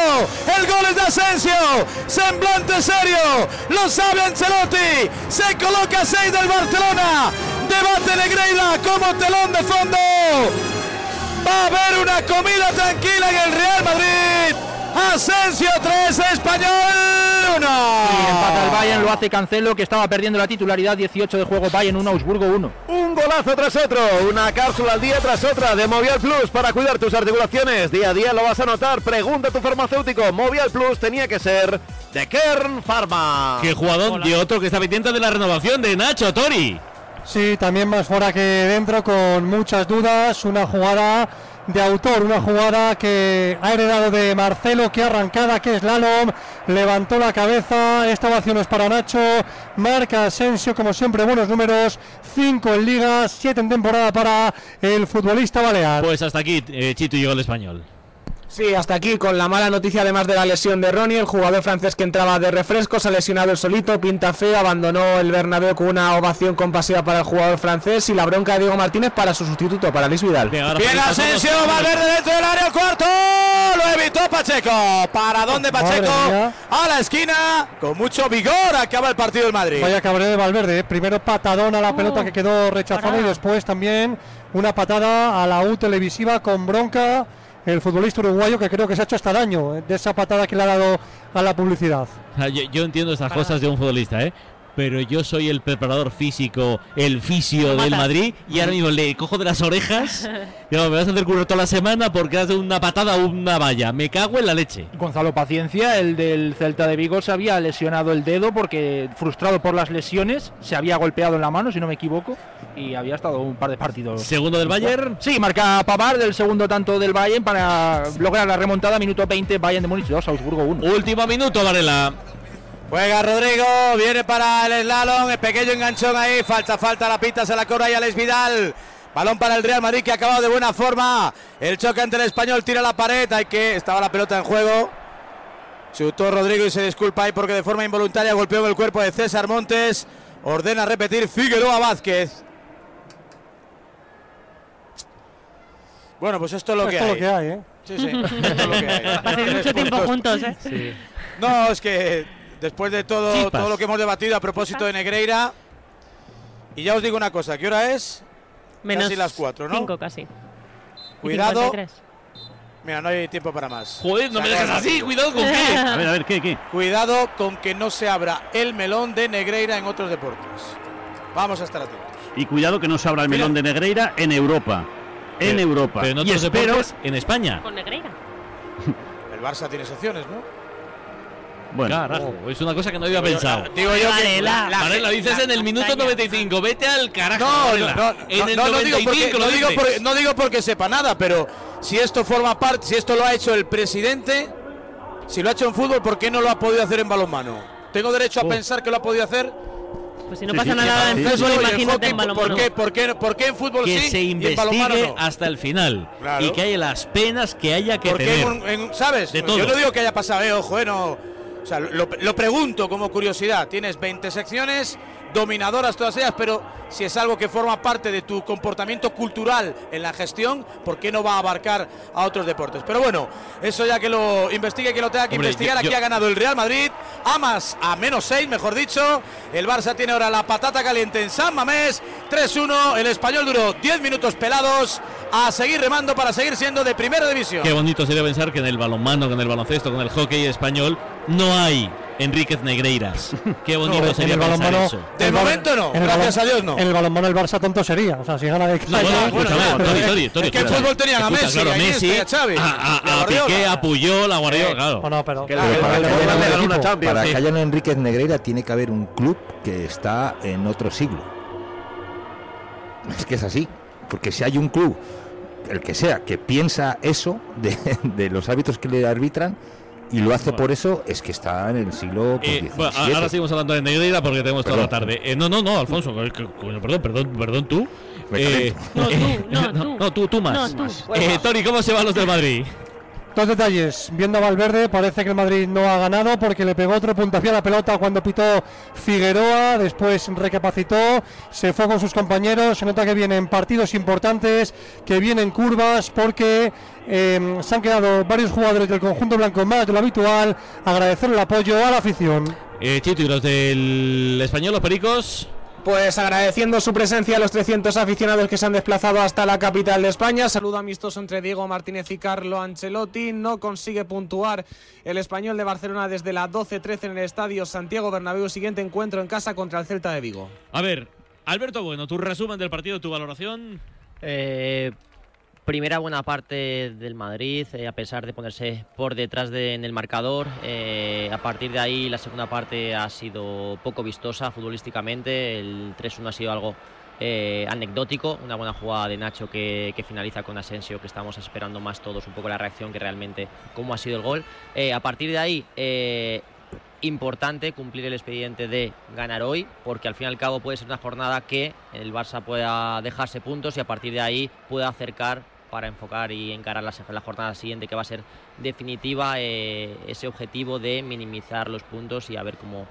El gol es de Asensio. Semblante serio. Lo sabe Ancelotti. Se coloca 6 del Barcelona. Debate Negreira como telón de fondo. Va a haber una comida tranquila en el Real Madrid. Asensio 3, Español 1. Y empata el Bayern, lo hace Cancelo, que estaba perdiendo la titularidad. 18 de juego, Bayern 1, Augsburgo 1. Un golazo tras otro, una cápsula al día tras otra de Movial Plus para cuidar tus articulaciones. Día a día lo vas a notar. Pregunta a tu farmacéutico. Movial Plus tenía que ser de Kern Pharma. Que jugador y otro que está pendiente de la renovación de Nacho Tori. Sí, también más fuera que dentro, con muchas dudas. Una jugada de autor, una jugada que ha heredado de Marcelo, que arrancada, que es Lalom, levantó la cabeza. Esta ovación es para Nacho. Marca Asensio, como siempre, buenos números. 5 en Liga, 7 en temporada para el futbolista balear. Pues hasta aquí, eh, Chito llegó el español. Sí, hasta aquí con la mala noticia además de la lesión de Ronnie, el jugador francés que entraba de refresco, se ha lesionado el solito, pinta feo, abandonó el Bernabéu con una ovación compasiva para el jugador francés y la bronca de Diego Martínez para su sustituto, para Luis Vidal. Bien Asensio, Valverde dentro del área, cuarto, lo evitó Pacheco. ¿Para dónde Pacheco? A la esquina, con mucho vigor, acaba el partido del Madrid. Vaya cabreo de Valverde. ¿eh? Primero patadón a la Oh, pelota que quedó rechazada y después también una patada a la U televisiva con bronca. El futbolista uruguayo que creo que se ha hecho hasta daño eh, de esa patada que le ha dado a la publicidad. O sea, yo, yo entiendo estas cosas de un futbolista, ¿eh? Pero yo soy el preparador físico, el fisio del. Madrid y ahora mismo le cojo de las orejas. Digo, me vas a hacer curro toda la semana porque has de una patada a una valla. Me cago en la leche. Gonzalo Paciencia, el del Celta de Vigo, se había lesionado el dedo porque, frustrado por las lesiones, se había golpeado en la mano, si no me equivoco, y había estado un par de partidos. Segundo del Bayern. Sí, marca Pavard del segundo tanto del Bayern para lograr la remontada. Minuto 20, Bayern de Múnich 2, Augsburgo 1. Último minuto, Varela. Juega Rodrigo, viene para el slalom, el pequeño enganchón ahí, falta, falta, la pita, se la cobra y Alex Vidal. Balón para el Real Madrid que ha acabado de buena forma. El choque ante el español, tira la pared, hay que, estaba la pelota en juego. Chutó Rodrigo y se disculpa ahí porque de forma involuntaria golpeó el cuerpo de César Montes. Ordena repetir Figueroa Vázquez. Bueno, pues esto es lo que Esto es hay. lo que hay, ¿eh? Sí, sí, esto es lo que hay. Pasáis mucho tiempo juntos, ¿eh? No, es que después de todo, Chispas. todo lo que hemos debatido a propósito de Negreira, y ya os digo una cosa, ¿qué hora es? Menos Casi las cuatro, ¿no? cinco casi. Y Cuidado. 53. Mira, no hay tiempo para más. Joder, no me el así, cuidado con qué. A ver, a ver, ¿qué, qué? Cuidado con que no se abra el melón de Negreira en otros deportes. Vamos a estar atentos. Y cuidado que no se abra el melón de Negreira en Europa. En Pero- Europa. Pero en y otros espero, deportes, en España. Con Negreira. El Barça tiene secciones, ¿no? bueno, Carajo, es una cosa que no había pensado. Digo yo que la- Varela, lo dices en el minuto montaña. 95. Vete al carajo. No, no, Varela. no, en no, el no, no digo 95 porque, lo no, digo porque, no digo porque sepa nada, pero si esto forma parte, si esto lo ha hecho el presidente, si lo ha hecho en fútbol, ¿por qué no lo ha podido hacer en balonmano? ¿Tengo derecho a Oh. pensar que lo ha podido hacer? Pues si no Sí, pasa sí, nada sí, en sí, fútbol, en imagínate hockey, en ¿por balonmano. qué, por, qué, ¿Por qué en fútbol que sí se y en balonmano investigue no? hasta el final Claro. y que haya las penas que haya que Porque tener. en un- en- ¿sabes? De todo. Yo no digo que haya pasado, eh, ojo, eh, no. O sea, lo, lo pregunto como curiosidad. Tienes 20 secciones, dominadoras todas ellas, pero si es algo que forma parte de tu comportamiento cultural en la gestión, ¿por qué no va a abarcar a otros deportes? Pero bueno, eso ya que lo investigue, que lo tenga que Hombre, investigar. yo- Aquí ha ganado el Real Madrid, a más, a menos 6, mejor dicho. El Barça tiene ahora la patata caliente en San Mamés, 3-1. El español duró 10 minutos pelados. A seguir remando para seguir siendo de primera división. Qué bonito sería pensar que en el balonmano, con el baloncesto, con el hockey español, no hay Enríquez Negreiras. Qué bonito No, sería el pensar balonmano- eso. De el momento no, en el gracias balon- a Dios no. En el balonmano el Barça tonto sería. O sea, si gana de No, bueno, calle- escúchame, bueno, Tori, Tori, Tori, es que escucha. fútbol tenían a Messi, claro, a Messi, a Xavi, a, a- a. Piqué, a Puyol, a Guardiola, claro. No, no, pero Que para que el una haya un Enríquez Negreira tiene que haber un club que está en otro siglo. Es que es así. Porque si hay un club, el que sea, que piensa eso de, de los árbitros que le arbitran y lo hace por eso, es que está en el siglo pues, Eh, bueno, 17. ahora seguimos hablando de Negreira porque tenemos toda la Perdón. tarde. Eh, no, no, no, Alfonso, perdón, perdón, perdón, tú. Eh, No, tú, no, tú. no, tú, tú más. No, tú. Eh, Tori, ¿cómo se van los del Madrid? Dos detalles. Viendo a Valverde, parece que el Madrid no ha ganado porque le pegó otro puntapié a la pelota cuando pitó Figueroa. Después recapacitó, se fue con sus compañeros. Se nota que vienen partidos importantes, que vienen curvas porque eh, se han quedado varios jugadores del conjunto blanco más de lo habitual. Agradecer el apoyo a la afición. Eh, Chito, ¿y los del español, los pericos? Pues agradeciendo su presencia a los 300 aficionados que se han desplazado hasta la capital de España. Saludo amistoso entre Diego Martínez y Carlo Ancelotti. No consigue puntuar el español de Barcelona desde la 12-13 en el estadio Santiago Bernabéu. Siguiente encuentro en casa contra el Celta de Vigo. A ver, Alberto Bueno, tu resumen del partido, tu valoración. Eh, primera buena parte del Madrid, eh, a pesar de ponerse por detrás de- en el marcador. eh, a partir de ahí, la segunda parte ha sido poco vistosa futbolísticamente. El 3-1 ha sido algo eh, anecdótico. Una buena jugada de Nacho que, finaliza con Asensio, que estamos esperando más todos un poco la reacción que realmente cómo ha sido el gol. A partir de ahí. importante cumplir el expediente de ganar hoy, porque al fin y al cabo puede ser una jornada que el Barça pueda dejarse puntos y a partir de ahí pueda acercar para enfocar y encarar la, jornada siguiente, que va a ser definitiva, eh, ese objetivo de minimizar los puntos y a ver cómo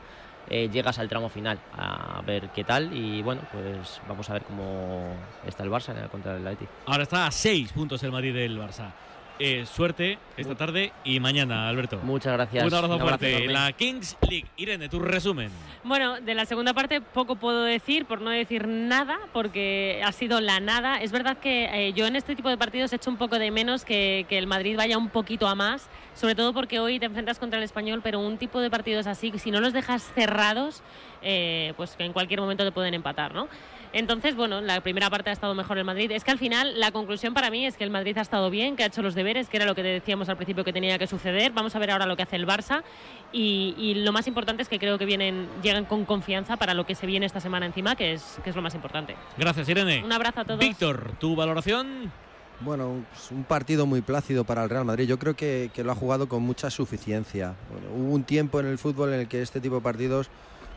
eh, llegas al tramo final, a ver qué tal. Y bueno, pues vamos a ver cómo está el Barça contra el Atleti. Ahora está a seis puntos el Madrid del Barça. Eh, suerte esta tarde y mañana, Alberto. Muchas gracias. Un abrazo Un abrazo fuerte. La Kings League. Irene, tu resumen. Bueno, de la segunda parte poco puedo decir, por no decir nada, porque ha sido la nada. Es verdad que eh, yo en este tipo de partidos echo un poco de menos que, que el Madrid vaya un poquito a más, sobre todo porque hoy te enfrentas contra el español, pero un tipo de partidos así, si no los dejas cerrados, eh, pues que en cualquier momento te pueden empatar, ¿no? Entonces, bueno, la primera parte ha estado mejor el Madrid. Es que al final la conclusión para mí es que el Madrid ha estado bien, que ha hecho los deberes, que era lo que decíamos al principio que tenía que suceder. Vamos a ver ahora lo que hace el Barça. Y, y lo más importante es que creo que vienen, llegan con confianza para lo que se viene esta semana encima, que es, que es lo más importante. Gracias, Irene. Un abrazo a todos. Víctor, tu valoración. Bueno, un- pues un partido muy plácido para el Real Madrid. Yo creo que, que lo ha jugado con mucha suficiencia. Bueno, hubo un tiempo en el fútbol en el que este tipo de partidos,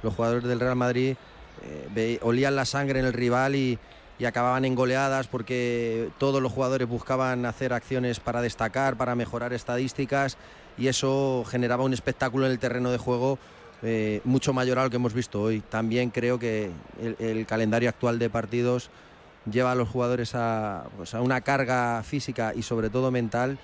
los jugadores del Real Madrid eh, olían la sangre en el rival y, y acababan en goleadas porque todos los jugadores buscaban hacer acciones para destacar, para mejorar estadísticas y eso generaba un espectáculo en el terreno de juego eh, mucho mayor a lo que hemos visto hoy. También creo que el, calendario actual de partidos lleva a los jugadores a, pues, a una carga física y sobre todo mental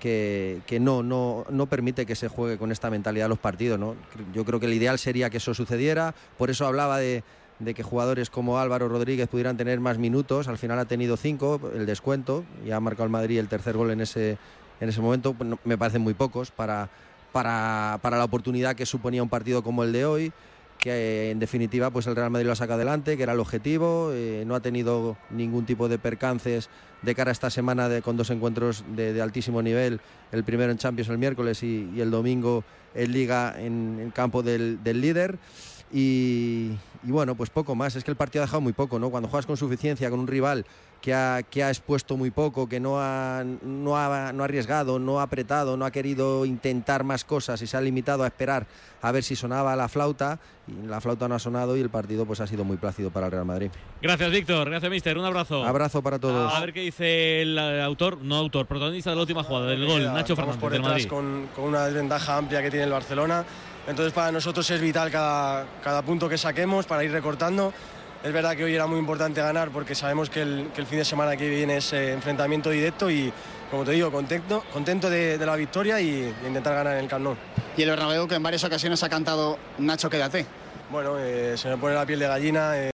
que, no, no, no permite que se juegue con esta mentalidad los partidos. ¿no? Yo creo que el ideal sería que eso sucediera, por eso hablaba de, de que jugadores como Álvaro Rodríguez pudieran tener más minutos, al final ha tenido cinco, el descuento, y ha marcado el Madrid el tercer gol en ese, en ese momento me parecen muy pocos para, para, para la oportunidad que suponía un partido como el de hoy que eh, en definitiva pues el Real Madrid lo saca adelante, que era el objetivo, eh, no ha tenido ningún tipo de percances de cara a esta semana de, con dos encuentros de, altísimo nivel, el primero en Champions el miércoles y, el domingo en Liga en, campo del líder. Y, y bueno, pues poco más. Es que el partido ha dejado muy poco, ¿no? Cuando juegas con suficiencia, con un rival que ha, que ha expuesto muy poco, que no ha, no, ha, no ha arriesgado, no ha apretado, no ha querido intentar más cosas y se ha limitado a esperar a ver si sonaba la flauta, y la flauta no ha sonado y el partido pues ha sido muy plácido para el Real Madrid. Gracias, Víctor. Gracias, Mister. Un abrazo. Abrazo para todos. A ver qué dice el eh, autor, no autor, protagonista de la última jugada del gol, Nacho Fernández por del detrás Madrid. con, con una desventaja amplia que tiene el Barcelona. Entonces para nosotros es vital cada, cada punto que saquemos para ir recortando. Es verdad que hoy era muy importante ganar porque sabemos que el, que el fin de semana que viene es eh, enfrentamiento directo y, como te digo, contento, contento de, de la victoria y, y intentar ganar en el Camp. Y el Bernabéu que en varias ocasiones ha cantado Nacho, quédate. Bueno, eh, se me pone la piel de gallina. eh,